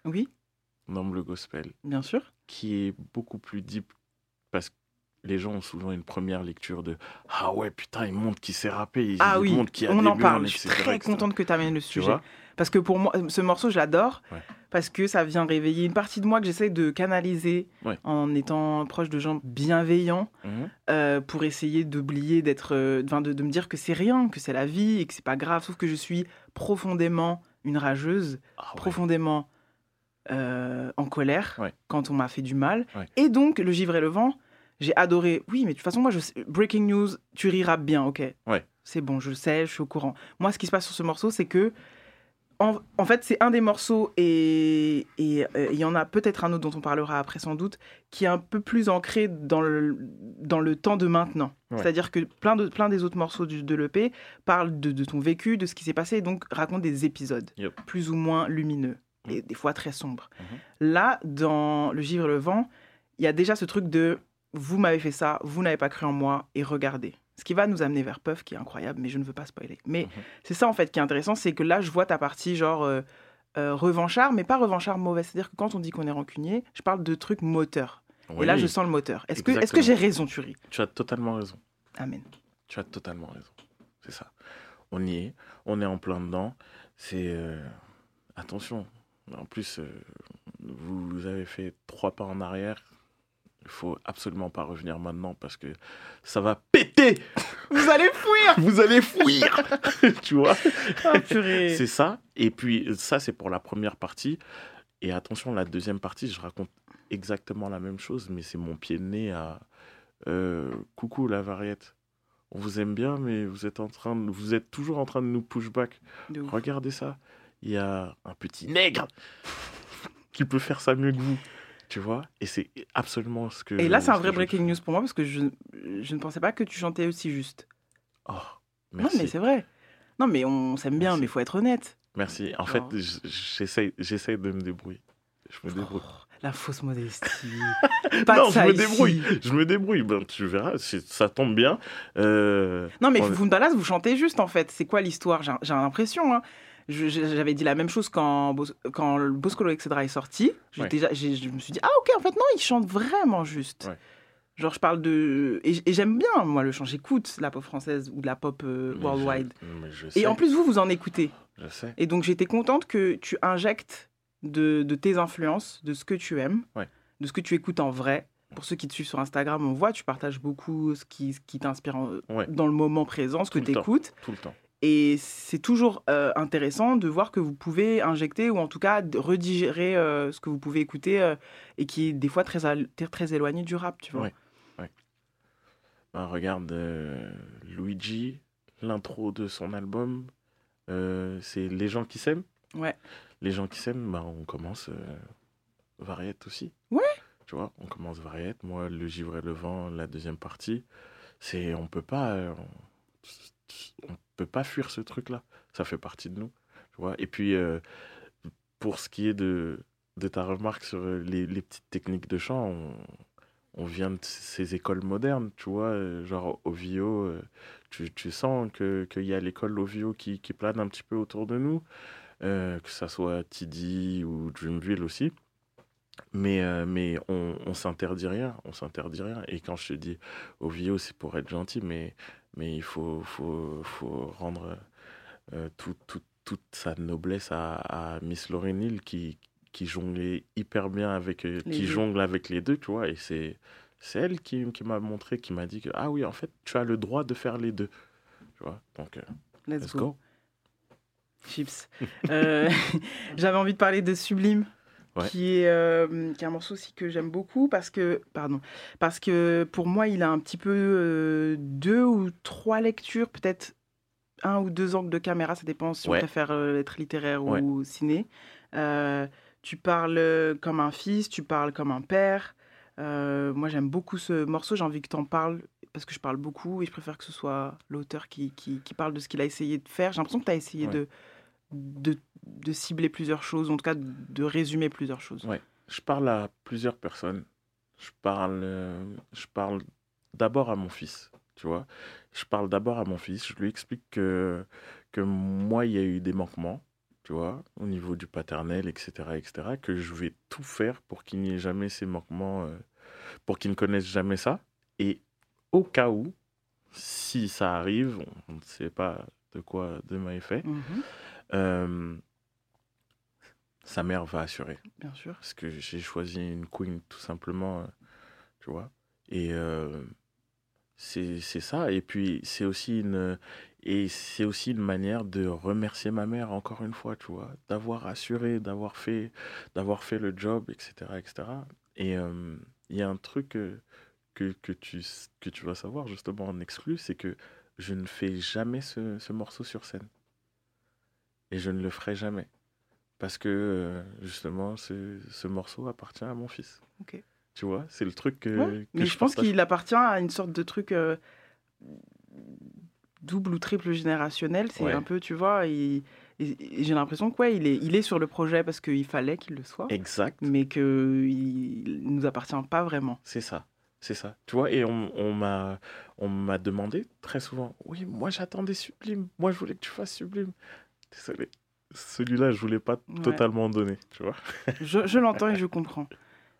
Oui, Nomme le gospel bien sûr. qui est beaucoup plus deep parce que les gens ont souvent une première lecture de ah ouais putain il montre qui s'est rappé il, Ah oui, montre qu'il y a on des en parle. Je suis très etc. contente que tu amènes le sujet. Parce que pour moi, ce morceau, je l'adore. Ouais. Parce que ça vient réveiller une partie de moi que j'essaie de canaliser Ouais. en étant proche de gens bienveillants Mhm. euh, pour essayer d'oublier d'être. euh, de, de me dire que c'est rien, que c'est la vie et que c'est pas grave. Sauf que je suis profondément une rageuse, Ah profondément euh, en colère quand on m'a fait du mal. Et donc, le givre et le vent, j'ai adoré. Oui, mais de toute façon, moi, je sais- breaking news, tu riras bien, ok. Ouais. C'est bon, je le sais, je suis au courant. Moi, ce qui se passe sur ce morceau, c'est que, en, en fait, c'est un des morceaux, et euh, il y en a peut-être un autre dont on parlera après sans doute, qui est un peu plus ancré dans le, dans le temps de maintenant. Ouais. C'est-à-dire que plein, de, plein des autres morceaux du- de l'EP parlent de, de ton vécu, de ce qui s'est passé, et donc racontent des épisodes Yep. plus ou moins lumineux, et des fois très sombres. Mhm. Là, dans Le Givre et le Vent, il y a déjà ce truc de vous m'avez fait ça, vous n'avez pas cru en moi, et regardez. Ce qui va nous amener vers Puff, qui est incroyable, mais je ne veux pas spoiler. Mais Mhm. c'est ça, en fait, qui est intéressant, c'est que là, je vois ta partie, genre, euh, euh, revanchard, mais pas revanchard mauvais. C'est-à-dire que quand on dit qu'on est rancunier, je parle de trucs moteurs. Et là, je sens le moteur. Est-ce que, est-ce que j'ai raison, Thury Tu as totalement raison. Amen. Tu as totalement raison. C'est ça. On y est. On est en plein dedans. C'est. euh, Attention. En plus, vous avez fait trois pas en arrière. Il faut absolument pas revenir maintenant parce que ça va péter. Vous allez fuir Vous allez fuir <laughs> Tu vois? Ah. <laughs> C'est ça. Et puis, ça, c'est pour la première partie. Et attention, la deuxième partie, je raconte exactement la même chose, mais c'est mon pied de nez à euh, coucou la variette. On vous aime bien, mais vous êtes en train, de- vous êtes toujours en train de nous push back. De ouf. Regardez ça. Il y a un petit nègre qui peut faire ça mieux que vous. Tu vois? Et c'est absolument ce que. Et là, c'est un ce vrai breaking news pour moi, parce que je, je ne pensais pas que tu chantais aussi juste. Oh, Non, merci. mais c'est vrai. Non, mais on s'aime bien, mais il faut être honnête. Merci. En Genre. fait, j- j'essaye, j'essaye de me débrouiller. Je me débrouille. La fausse modestie. <laughs> Pas non, ça je me ici. débrouille. Je me débrouille. Ben, tu verras, ça tombe bien. Euh, Non, mais on- Fundalas, vous chantez juste, en fait. C'est quoi l'histoire? J'ai l'impression. hein. J'avais dit la même chose quand, quand Boscolo etc. est sorti. J'étais déjà- Je me suis dit, ah ok, en fait, non, il chante vraiment juste. Genre, je parle de. Et, et j'aime bien, moi, le chant. J'écoute la pop française ou de la pop euh, worldwide. Et en plus, vous, vous en écoutez. Je sais. Et donc, j'étais contente que tu injectes de, de tes influences, de ce que tu aimes, Ouais. de ce que tu écoutes en vrai. Pour ceux qui te suivent sur Instagram, on voit, tu partages beaucoup ce qui, ce qui t'inspire Ouais. dans le moment présent, ce que tu temps. écoutes. Tout le temps. Et c'est toujours euh, intéressant de voir que vous pouvez injecter ou en tout cas redigérer euh, ce que vous pouvez écouter euh, et qui est des fois très, très, très éloigné du rap, tu vois. Ouais. ouais. Ben, regarde Luigi, l'intro de son album, c'est Les gens qui s'aiment. Ouais. Les gens qui s'aiment, ben, on commence Variette aussi. Ouais. Tu vois, on commence Variette. Moi, Le Givre et le Vent, la deuxième partie. C'est, on peut pas, on, on peut pas fuir ce truc-là. Ça fait partie de nous. Tu vois. Et puis, euh, pour ce qui est de, de ta remarque sur euh, les, les petites techniques de chant, on, on vient de ces écoles modernes, tu vois, euh, genre Ovio, tu, tu sens que- qu'il y a l'école Ovio qui, qui plane un petit peu autour de nous, que ça soit TD ou Dreamville aussi. Mais, mais on, on s'interdit rien, on s'interdit rien. Et quand je te dis Ovio, c'est pour être gentil, mais, mais il faut, faut, faut rendre euh, tout- tout- toute sa noblesse à, à Miss Lauryn Hill qui, qui jonglait hyper bien avec, euh, Les qui deux. jongle avec les deux, tu vois. Et c'est, c'est elle qui, qui m'a montré, qui m'a dit que, ah oui, en fait, tu as le droit de faire les deux. Tu vois, donc, euh, Let's, let's go. go. Chips. Euh, <laughs> J'avais envie de parler de Sublime. Ouais. Qui, est, euh, qui est un morceau aussi que j'aime beaucoup parce que, pardon, parce que pour moi, il a un petit peu euh, deux ou trois lectures, peut-être un ou deux angles de caméra, ça dépend si Ouais. on préfère euh, être littéraire Ouais. ou ciné. Tu parles comme un fils, tu parles comme un père. Moi, j'aime beaucoup ce morceau, j'ai envie que tu en parles parce que je parle beaucoup et je préfère que ce soit l'auteur qui, qui, qui parle de ce qu'il a essayé de faire. J'ai l'impression que tu as essayé de, de, de cibler plusieurs choses, en tout cas de résumer plusieurs choses. Ouais. Je parle à plusieurs personnes. Je parle, euh, je parle d'abord à mon fils, tu vois. Je parle d'abord à mon fils. Je lui explique que, que moi, il y a eu des manquements, tu vois, au niveau du paternel, etc., etc., que je vais tout faire pour qu'il n'y ait jamais ces manquements, euh, pour qu'il ne connaisse jamais ça. Et au cas où, si ça arrive, on on ne sait pas de quoi demain est fait, Mhm. Euh, sa mère va assurer. Bien sûr. Parce que j'ai choisi une queen tout simplement, euh, tu vois. Et euh, c'est ça. Et puis c'est aussi une et c'est aussi une manière de remercier ma mère encore une fois, tu vois, d'avoir assuré, d'avoir fait d'avoir fait le job, etc., etc. Et euh, il y a un truc que, que tu que tu vas savoir justement en exclu, c'est que je ne fais jamais ce, ce morceau sur scène. Et je ne le ferai jamais. Parce que euh, justement, ce, ce morceau appartient à mon fils. Tu vois, c'est le truc que. Ouais, que mais je, pense qu'il appartient à une sorte de truc euh, double ou triple générationnel. C'est Ouais. un peu, tu vois, et, et- et j'ai l'impression qu'il il est, il est sur le projet parce qu'il fallait qu'il le soit. Exact. Mais qu'il ne nous appartient pas vraiment. C'est ça. C'est ça. Tu vois, et on, on m'a on m'a demandé très souvent Oui, moi j'attendais Sublime. Moi je voulais que tu fasses Sublime. Désolé. Celui-là, je voulais pas Ouais. totalement donner, tu vois. Je, je l'entends et je comprends.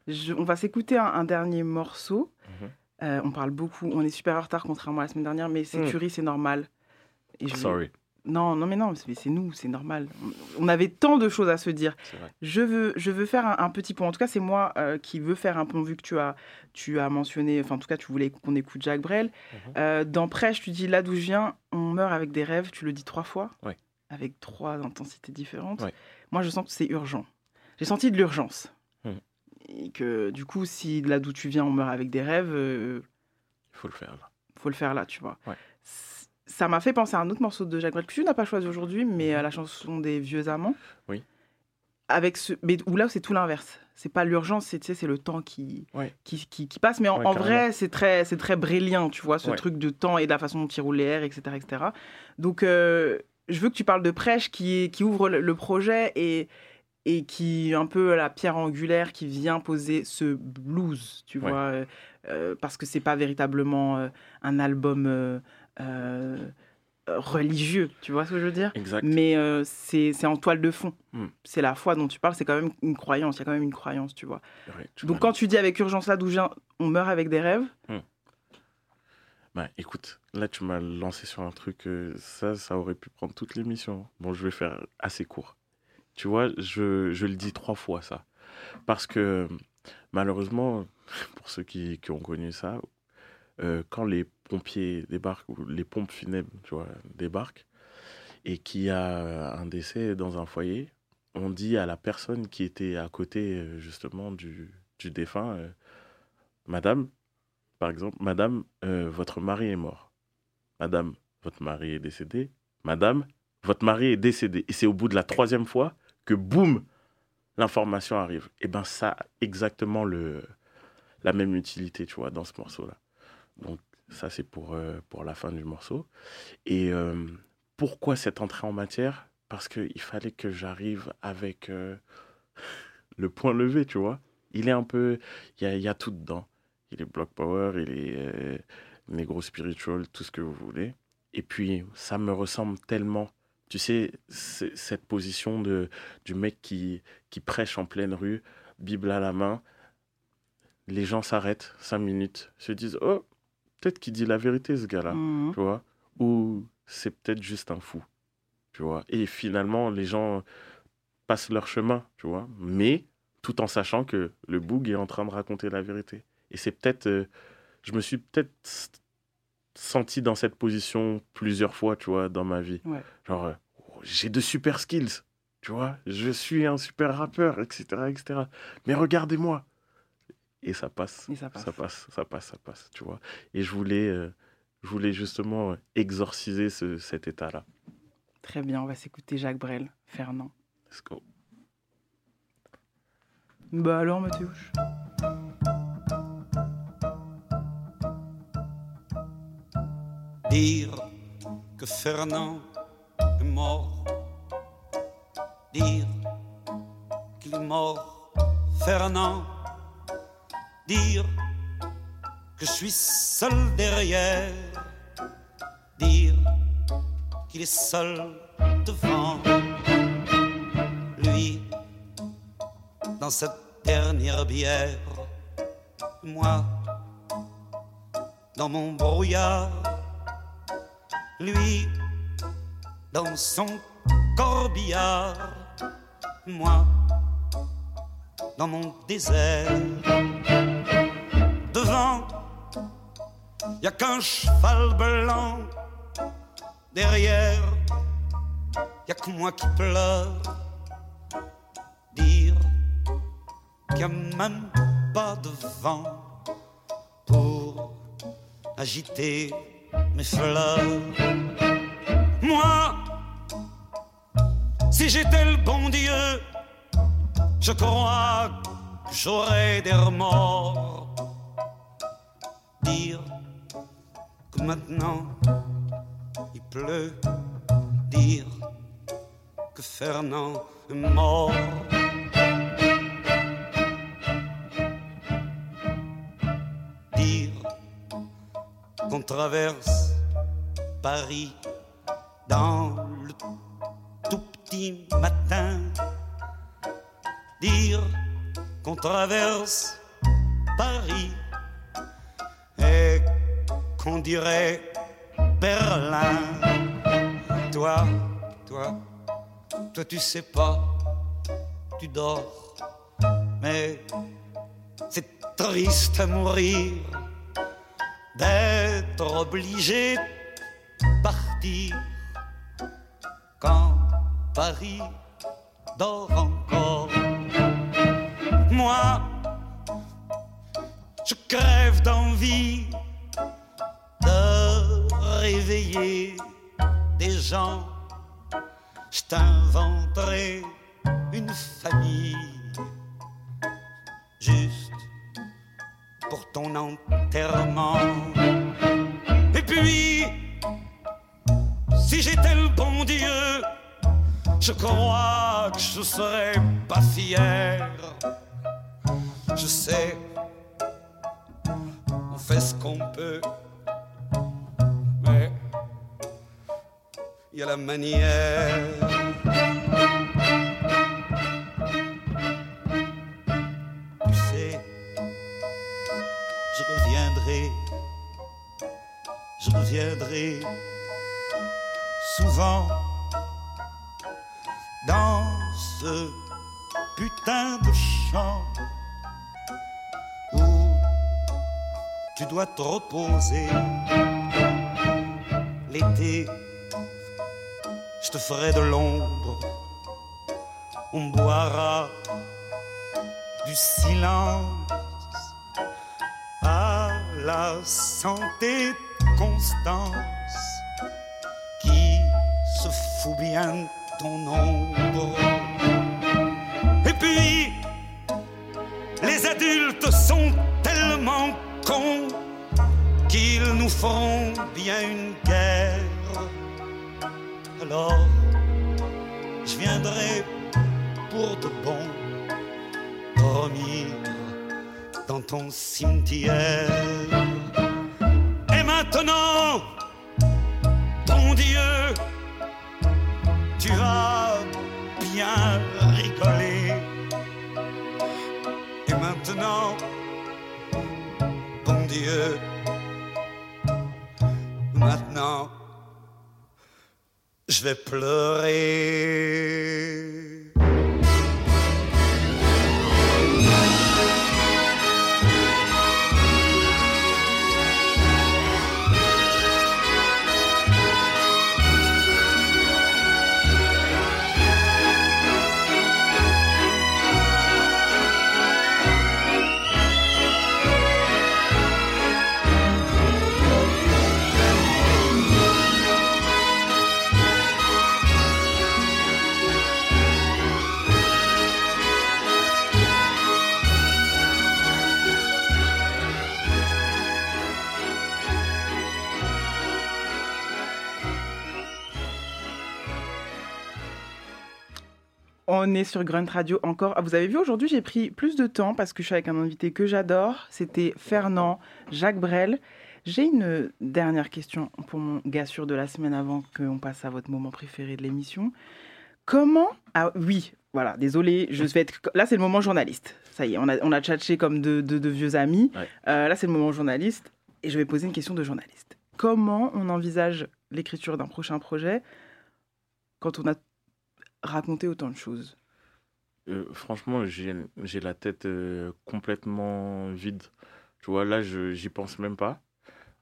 Je- on va s'écouter un, un dernier morceau. Mhm. Euh, on parle beaucoup, on est super en retard contrairement à la semaine dernière, mais c'est normal. Et je- Sorry. Non, non, mais non, c'est c'est nous, c'est normal. On avait tant de choses à se dire. Je veux, je veux faire un, un petit pont. En tout cas, c'est moi euh, qui veux faire un pont, vu que tu as, tu as mentionné, enfin, en tout cas, tu voulais qu'on écoute Jacques Brel. Mhm. Euh, dans Prêche, tu dis là d'où je viens, on meurt avec des rêves, tu le dis trois fois, Ouais. Avec trois intensités différentes. Ouais. Moi, je sens que c'est urgent. J'ai senti de l'urgence. Mhm. Et que du coup, si là d'où tu viens, on meurt avec des rêves, euh, Il faut le faire là. faut le faire là, tu vois. Ouais. Ça m'a fait penser à un autre morceau de Jacques Brel que tu n'as pas choisi aujourd'hui, mais à la chanson des vieux amants. Oui. Avec ce, mais où là c'est tout l'inverse. C'est pas l'urgence, c'est tu sais, le temps qui, Ouais. qui, qui, qui passe. Mais en, vrai, c'est très, très brélien, tu vois, ce truc de temps et de la façon dont il roule les airs, etc., etc. Donc, euh, je veux que tu parles de Prêche qui, ouvre le, projet et, et qui est un peu la pierre angulaire qui vient poser ce blues, tu Ouais. vois, euh, euh, parce que c'est pas véritablement euh, un album euh, religieux, tu vois ce que je veux dire? Exact. Mais c'est en toile de fond. Hmm. C'est la foi dont tu parles, c'est quand même une croyance, il y a quand même une croyance, tu vois. Ouais, Donc quand tu dis avec urgence là d'où je viens, on meurt avec des rêves, Bah, écoute, là, tu m'as lancé sur un truc, euh, ça, ça aurait pu prendre toute l'émission. Bon, je vais faire assez court. Tu vois, je, je le dis trois fois, ça. Parce que, malheureusement, <laughs> pour ceux qui, qui ont connu ça, euh, quand les pompiers débarquent, ou les pompes funèbres, tu vois, débarquent, et qu'il y a un décès dans un foyer, on dit à la personne qui était à côté, euh, justement, du, du défunt, Madame, par exemple, Madame, euh, votre mari est mort. Madame, votre mari est décédé. Madame, votre mari est décédé. Et c'est au bout de la troisième fois que, boum, l'information arrive. Et ben ça a exactement le, la même utilité, tu vois, dans ce morceau-là. Donc ça, c'est pour, euh, pour la fin du morceau. Et euh, pourquoi cette entrée en matière? Parce qu'il fallait que j'arrive avec <laughs> le point levé, tu vois. Il est un peu... Il y a tout dedans. Il est Block Power, il est euh, Negro Spiritual, tout ce que vous voulez. Et puis, ça me ressemble tellement. Tu sais, cette position de, du mec qui, qui prêche en pleine rue, Bible à la main. Les gens s'arrêtent cinq minutes, se disent Oh, peut-être qu'il dit la vérité, ce gars-là. Mhm. Tu vois Ou c'est peut-être juste un fou. Tu vois? Et finalement, les gens passent leur chemin, tu vois? Mais tout en sachant que le boug est en train de raconter la vérité. Et c'est peut-être. euh, je me suis peut-être senti dans cette position plusieurs fois, tu vois, dans ma vie. Ouais. Genre, euh, oh, j'ai de super skills, tu vois, je suis un super rappeur, etc., etc. Mais regardez-moi. Et ça passe. Et ça passe. Ça passe, ça passe, ça passe, tu vois. Et je voulais, euh, je voulais justement exorciser ce- cet état-là. très bien, on va s'écouter Jacques Brel, Fernand. Let's go. Bah alors Mathéouche Dire que Fernand est mort. Dire qu'il est mort, Fernand. Dire que je suis seul derrière. Dire qu'il est seul devant. Lui, dans cette dernière bière. Moi, dans mon brouillard lui dans son corbillard, moi dans mon désert. Devant, y a qu'un cheval blanc. Derrière, y a que moi qui pleure. Dire qu'il a même pas de vent pour agiter Moi, si j'étais le bon Dieu, je crois que j'aurais des remords. Dire que maintenant il pleut, dire que Fernand est mort. Qu'on traverse Paris dans le tout petit matin. Dire qu'on traverse Paris et qu'on dirait Berlin. Toi, toi, toi tu sais pas, tu dors, mais c'est triste à mourir obligé de partir quand Paris dort encore. Moi, je crève d'envie de réveiller des gens. L'été, je te ferai de l'ombre, on boira du silence à la santé Constance qui se fout bien de ton ombre. Et puis, les adultes sont tellement cons qu'ils nous feront bien une guerre. Alors, je viendrai pour de bon dormir dans ton cimetière. Et maintenant, bon Dieu, tu vas bien rigoler. Et maintenant, bon Dieu, maintenant, je vais pleurer. On est sur Grunt Radio encore. Ah, Vous avez vu, aujourd'hui, j'ai pris plus de temps parce que je suis avec un invité que j'adore. C'était Fernand Jacques Brel. J'ai une dernière question pour mon gars sûr de la semaine avant qu'on passe à votre moment préféré de l'émission. Comment. Ah oui, voilà, désolé, je vais être. Là, c'est le moment journaliste. Ça y est, on a, on a tchatché comme de, de- de vieux amis. Euh, là, c'est le moment journaliste. Et je vais poser une question de journaliste. Comment on envisage l'écriture d'un prochain projet quand on a raconté autant de choses? Euh, franchement, j'ai la tête euh, complètement vide. Tu vois, là, je j'y pense même pas.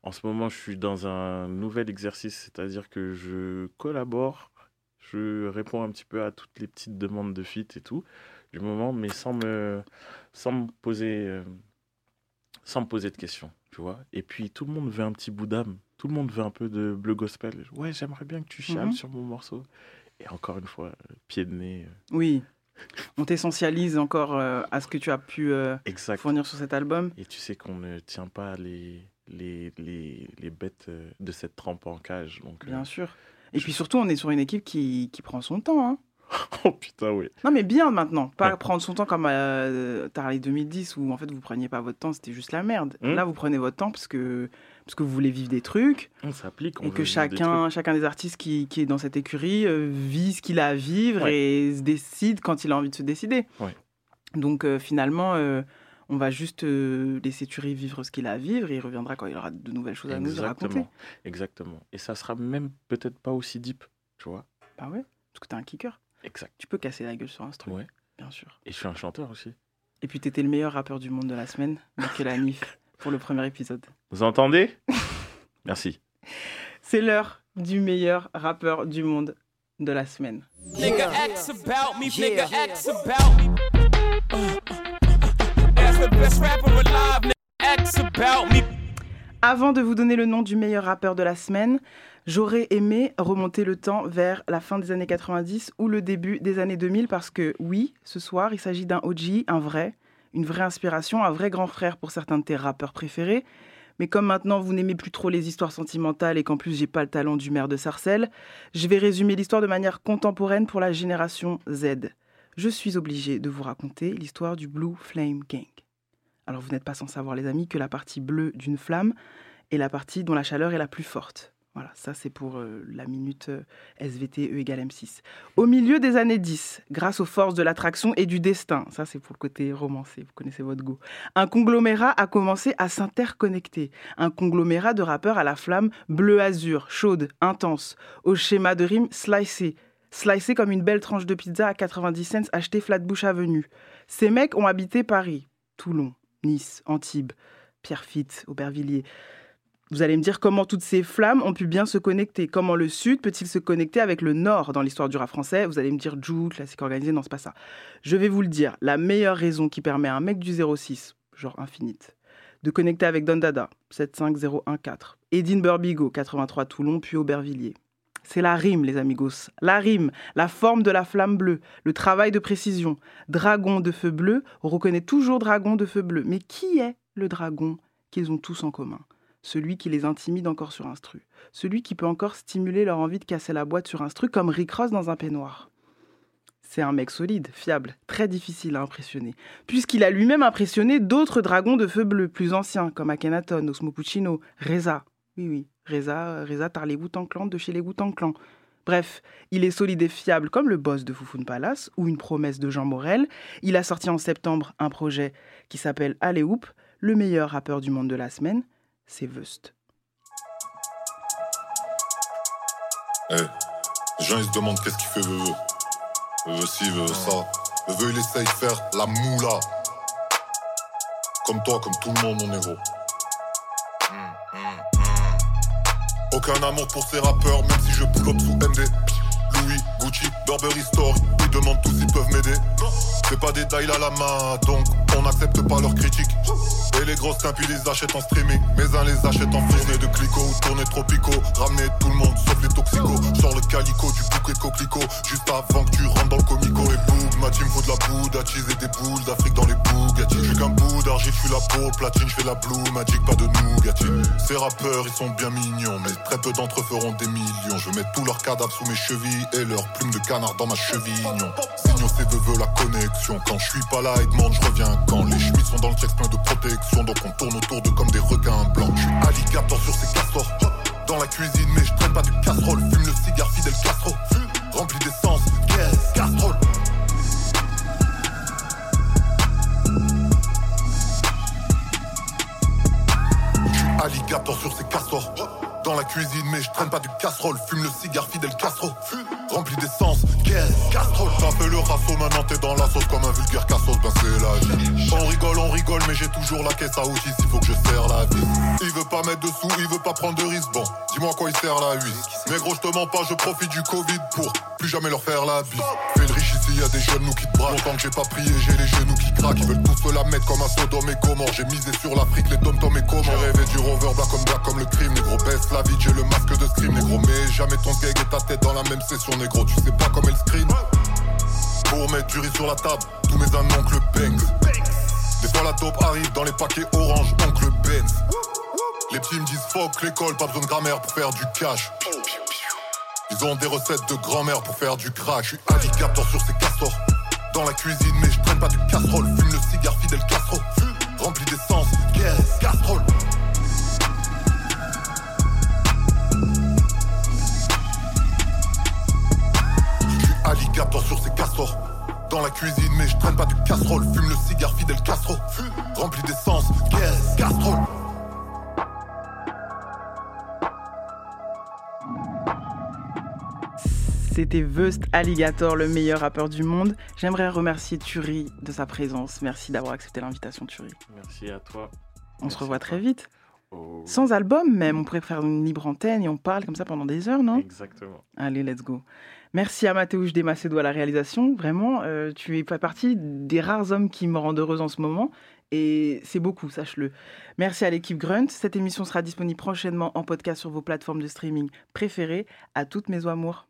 En ce moment, je suis dans un nouvel exercice, c'est-à-dire que je collabore, je réponds un petit peu à toutes les petites demandes de fit et tout, du moment, mais sans me, sans me poser, euh, sans me poser de questions, tu vois. Et puis, tout le monde veut un petit bout d'âme, tout le monde veut un peu de bleu gospel. Ouais, j'aimerais bien que tu chiales Mhm. sur mon morceau. Et encore une fois, euh, pied de nez. euh, Oui. On t'essentialise encore euh, à ce que tu as pu euh, fournir sur cet album. Et tu sais qu'on ne tient pas les, les, les, les bêtes de cette trempe en cage. Donc, euh, Bien sûr. Et puis surtout, on est sur une équipe qui, qui prend son temps. hein. <laughs> Oh putain, oui. Non, mais bien maintenant. Pas prendre son temps comme euh, Tarley 2010 où en fait vous preniez pas votre temps, c'était juste la merde. Hmm. Là, vous prenez votre temps parce que, parce que vous voulez vivre des trucs. On s'applique. Et que chacun, chacun des artistes qui, qui est dans cette écurie euh, vit ce qu'il a à vivre Ouais. et se décide quand il a envie de se décider. Ouais. Donc euh, finalement, euh, on va juste laisser Turi vivre ce qu'il a à vivre et il reviendra quand il aura de nouvelles choses à nous raconter. Exactement. Exactement. Et ça sera même peut-être pas aussi deep, tu vois. Bah ouais, parce que t'es un kicker. Exact. Tu peux casser la gueule sur un truc, Ouais. bien sûr. Et je suis un chanteur aussi. Et puis t'étais le meilleur rappeur du monde de la semaine, <laughs> Michael Hanif, pour le premier épisode. Vous entendez? <laughs> Merci. C'est l'heure du meilleur rappeur du monde de la semaine. Nigga X about me, nigga X about me. That's the best rapper alive, nigga X about me. Avant de vous donner le nom du meilleur rappeur de la semaine, j'aurais aimé remonter le temps vers la fin des années 90 ou le début des années 2000 parce que oui, ce soir, il s'agit d'un OG, un vrai, une vraie inspiration, un vrai grand frère pour certains de tes rappeurs préférés. Mais comme maintenant vous n'aimez plus trop les histoires sentimentales et qu'en plus j'ai pas le talent du maire de Sarcelles, je vais résumer l'histoire de manière contemporaine pour la génération Z. Je suis obligé de vous raconter l'histoire du Blue Flame Gang. Alors vous n'êtes pas sans savoir les amis que la partie bleue d'une flamme est la partie dont la chaleur est la plus forte. Voilà, ça c'est pour euh, la minute euh, SVT E égale M6. Au milieu des années 10, grâce aux forces de l'attraction et du destin, ça c'est pour le côté romancé, vous connaissez votre goût, un conglomérat a commencé à s'interconnecter. Un conglomérat de rappeurs à la flamme bleu-azur, chaude, intense, au schéma de rime slicé. Slicé comme une belle tranche de pizza à 90 cents achetée Flatbush Avenue. Ces mecs ont habité Paris, Toulon, Nice, Antibes, Pierrefitte, Aubervilliers. Vous allez me dire comment toutes ces flammes ont pu bien se connecter. Comment le Sud peut-il se connecter avec le Nord dans l'histoire du rap français? Vous allez me dire Jou, classique organisé, non, c'est pas ça. Je vais vous le dire. La meilleure raison qui permet à un mec du 06, genre infinite, de connecter avec Don Dada, 75014, Edine Burbigo, 83 Toulon, puis Aubervilliers. C'est la rime, les amigos. La rime, la forme de la flamme bleue, le travail de précision. Dragon de feu bleu, on reconnaît toujours dragon de feu bleu. Mais qui est le dragon qu'ils ont tous en commun? Celui qui les intimide encore sur instru. Celui qui peut encore stimuler leur envie de casser la boîte sur instru comme Rick Ross dans un peignoir. C'est un mec solide, fiable, très difficile à impressionner, puisqu'il a lui-même impressionné d'autres dragons de feu bleu plus anciens, comme Akhenaton, Osmo Puccino, Reza. Oui, oui, Reza, Reza tar les Clan de chez les Wu-Tang Clan. Bref, il est solide et fiable comme le boss de Foufoune Palace ou une promesse de Jean Morel. Il a sorti en septembre un projet qui s'appelle Allez Hoop. Le meilleur rappeur du monde de la semaine, c'est Vust. Eh, les gens ils se demandent qu'est-ce qu'il fait Veveux. Veveux ci, Veveux ça. Veveux il essaye de faire la moula. Comme toi, comme tout le monde mon négro. Aucun amour pour ces rappeurs, même si je pull sous MD. Louis, Gucci, Burberry Store, ils demandent tous s'ils peuvent m'aider. C'est pas des dials à la main, donc on n'accepte pas leurs critiques. Et les grosses ils les achètent en streaming. Mais un les achète en tournée de clico ou tournée tropicaux. Ramener tout le monde sauf les toxicos. Sors le calico du bouquet coquelicot. Juste avant que tu rentres dans le comico. Et boum, ma team faut de la cheese et des boules d'Afrique dans les Bugatti. Je suis qu'un bout d'argile, je suis la peau platine, je fais la blue magic, pas de Nougatti. Ces rappeurs, ils sont bien mignons, mais très peu d'entre eux feront des millions. Je mets tous leurs cadavres sous mes chevilles et leurs plumes de canard dans ma chevignon. Signaux, c'est veut la connexion. Quand je suis pas là, ils demandent, je reviens quand. Les chemises sont dans le texte plein de protection, donc on tourne autour de comme des requins blancs. Je suis alligator sur ces castors. Dans la cuisine, mais je traîne pas de casserole. Fume le cigare fidèle Castro. Rempli d'essence, yes, casserole. Je suis alligator sur ces castors. Dans la cuisine, mais je traîne pas de casserole. Fume le cigare fidèle Castro. Rempli d'essence, yes, casserole? T'as fait le rasso, maintenant t'es dans la sauce comme un vulgaire cassos. Ben c'est la vie. On rigole, on rigole, mais j'ai toujours la caisse à outils. S'il faut que je serre la vis. Il veut pas mettre de sous, il veut pas prendre de risques. Bon, dis-moi quoi il sert la huisse. Mais gros, je te mens pas, je profite du Covid pour plus jamais leur faire la bise. Fais le riche ici, y a des jeunes nous qui te braquent. Longtemps que j'ai pas prié, j'ai les genoux qui craquent. Ils veulent tous se la mettre comme un Sodome et Gomorre. J'ai misé sur l'Afrique, les dom tom et comment. J'ai rêvé du rover black comme black comme le crime. Négro, baisse la vie, j'ai le masque de scream. Négro, mais jamais ton gag et ta tête dans la même session. Négro, tu sais pas comment elle screen. Pour mettre du riz sur la table, tous mes un oncle Banks. Des fois la taupe arrive dans les paquets orange, oncle Benz. Les petits me disent fuck l'école, pas besoin de grammaire pour faire du cash. Ils ont des recettes de grand-mère pour faire du crack. Je suis alligator sur ces castors. Dans la cuisine, mais je traîne pas de casserole. Fume le cigare fidèle Castro. Rempli d'essence, yes, casserole. Je suis alligator sur ces castors. Dans la cuisine, mais je traîne pas de casserole. Fume le cigare fidèle Castro. Rempli d'essence, yes, casserole. C'était Vust Alligator, le meilleur rappeur du monde. J'aimerais remercier Turi de sa présence. Merci d'avoir accepté l'invitation, Turi. Merci à toi. On se revoit très vite. Sans album même, on pourrait faire une libre antenne et on parle comme ça pendant des heures, non? Exactement. Allez, let's go. Merci à Mathéouche Desmacedo à la réalisation. Vraiment, euh, tu es fait partie des rares hommes qui me rendent heureuse en ce moment. Et c'est beaucoup, sache-le. Merci à l'équipe Grunt. Cette émission sera disponible prochainement en podcast sur vos plateformes de streaming préférées. À toutes mes amours.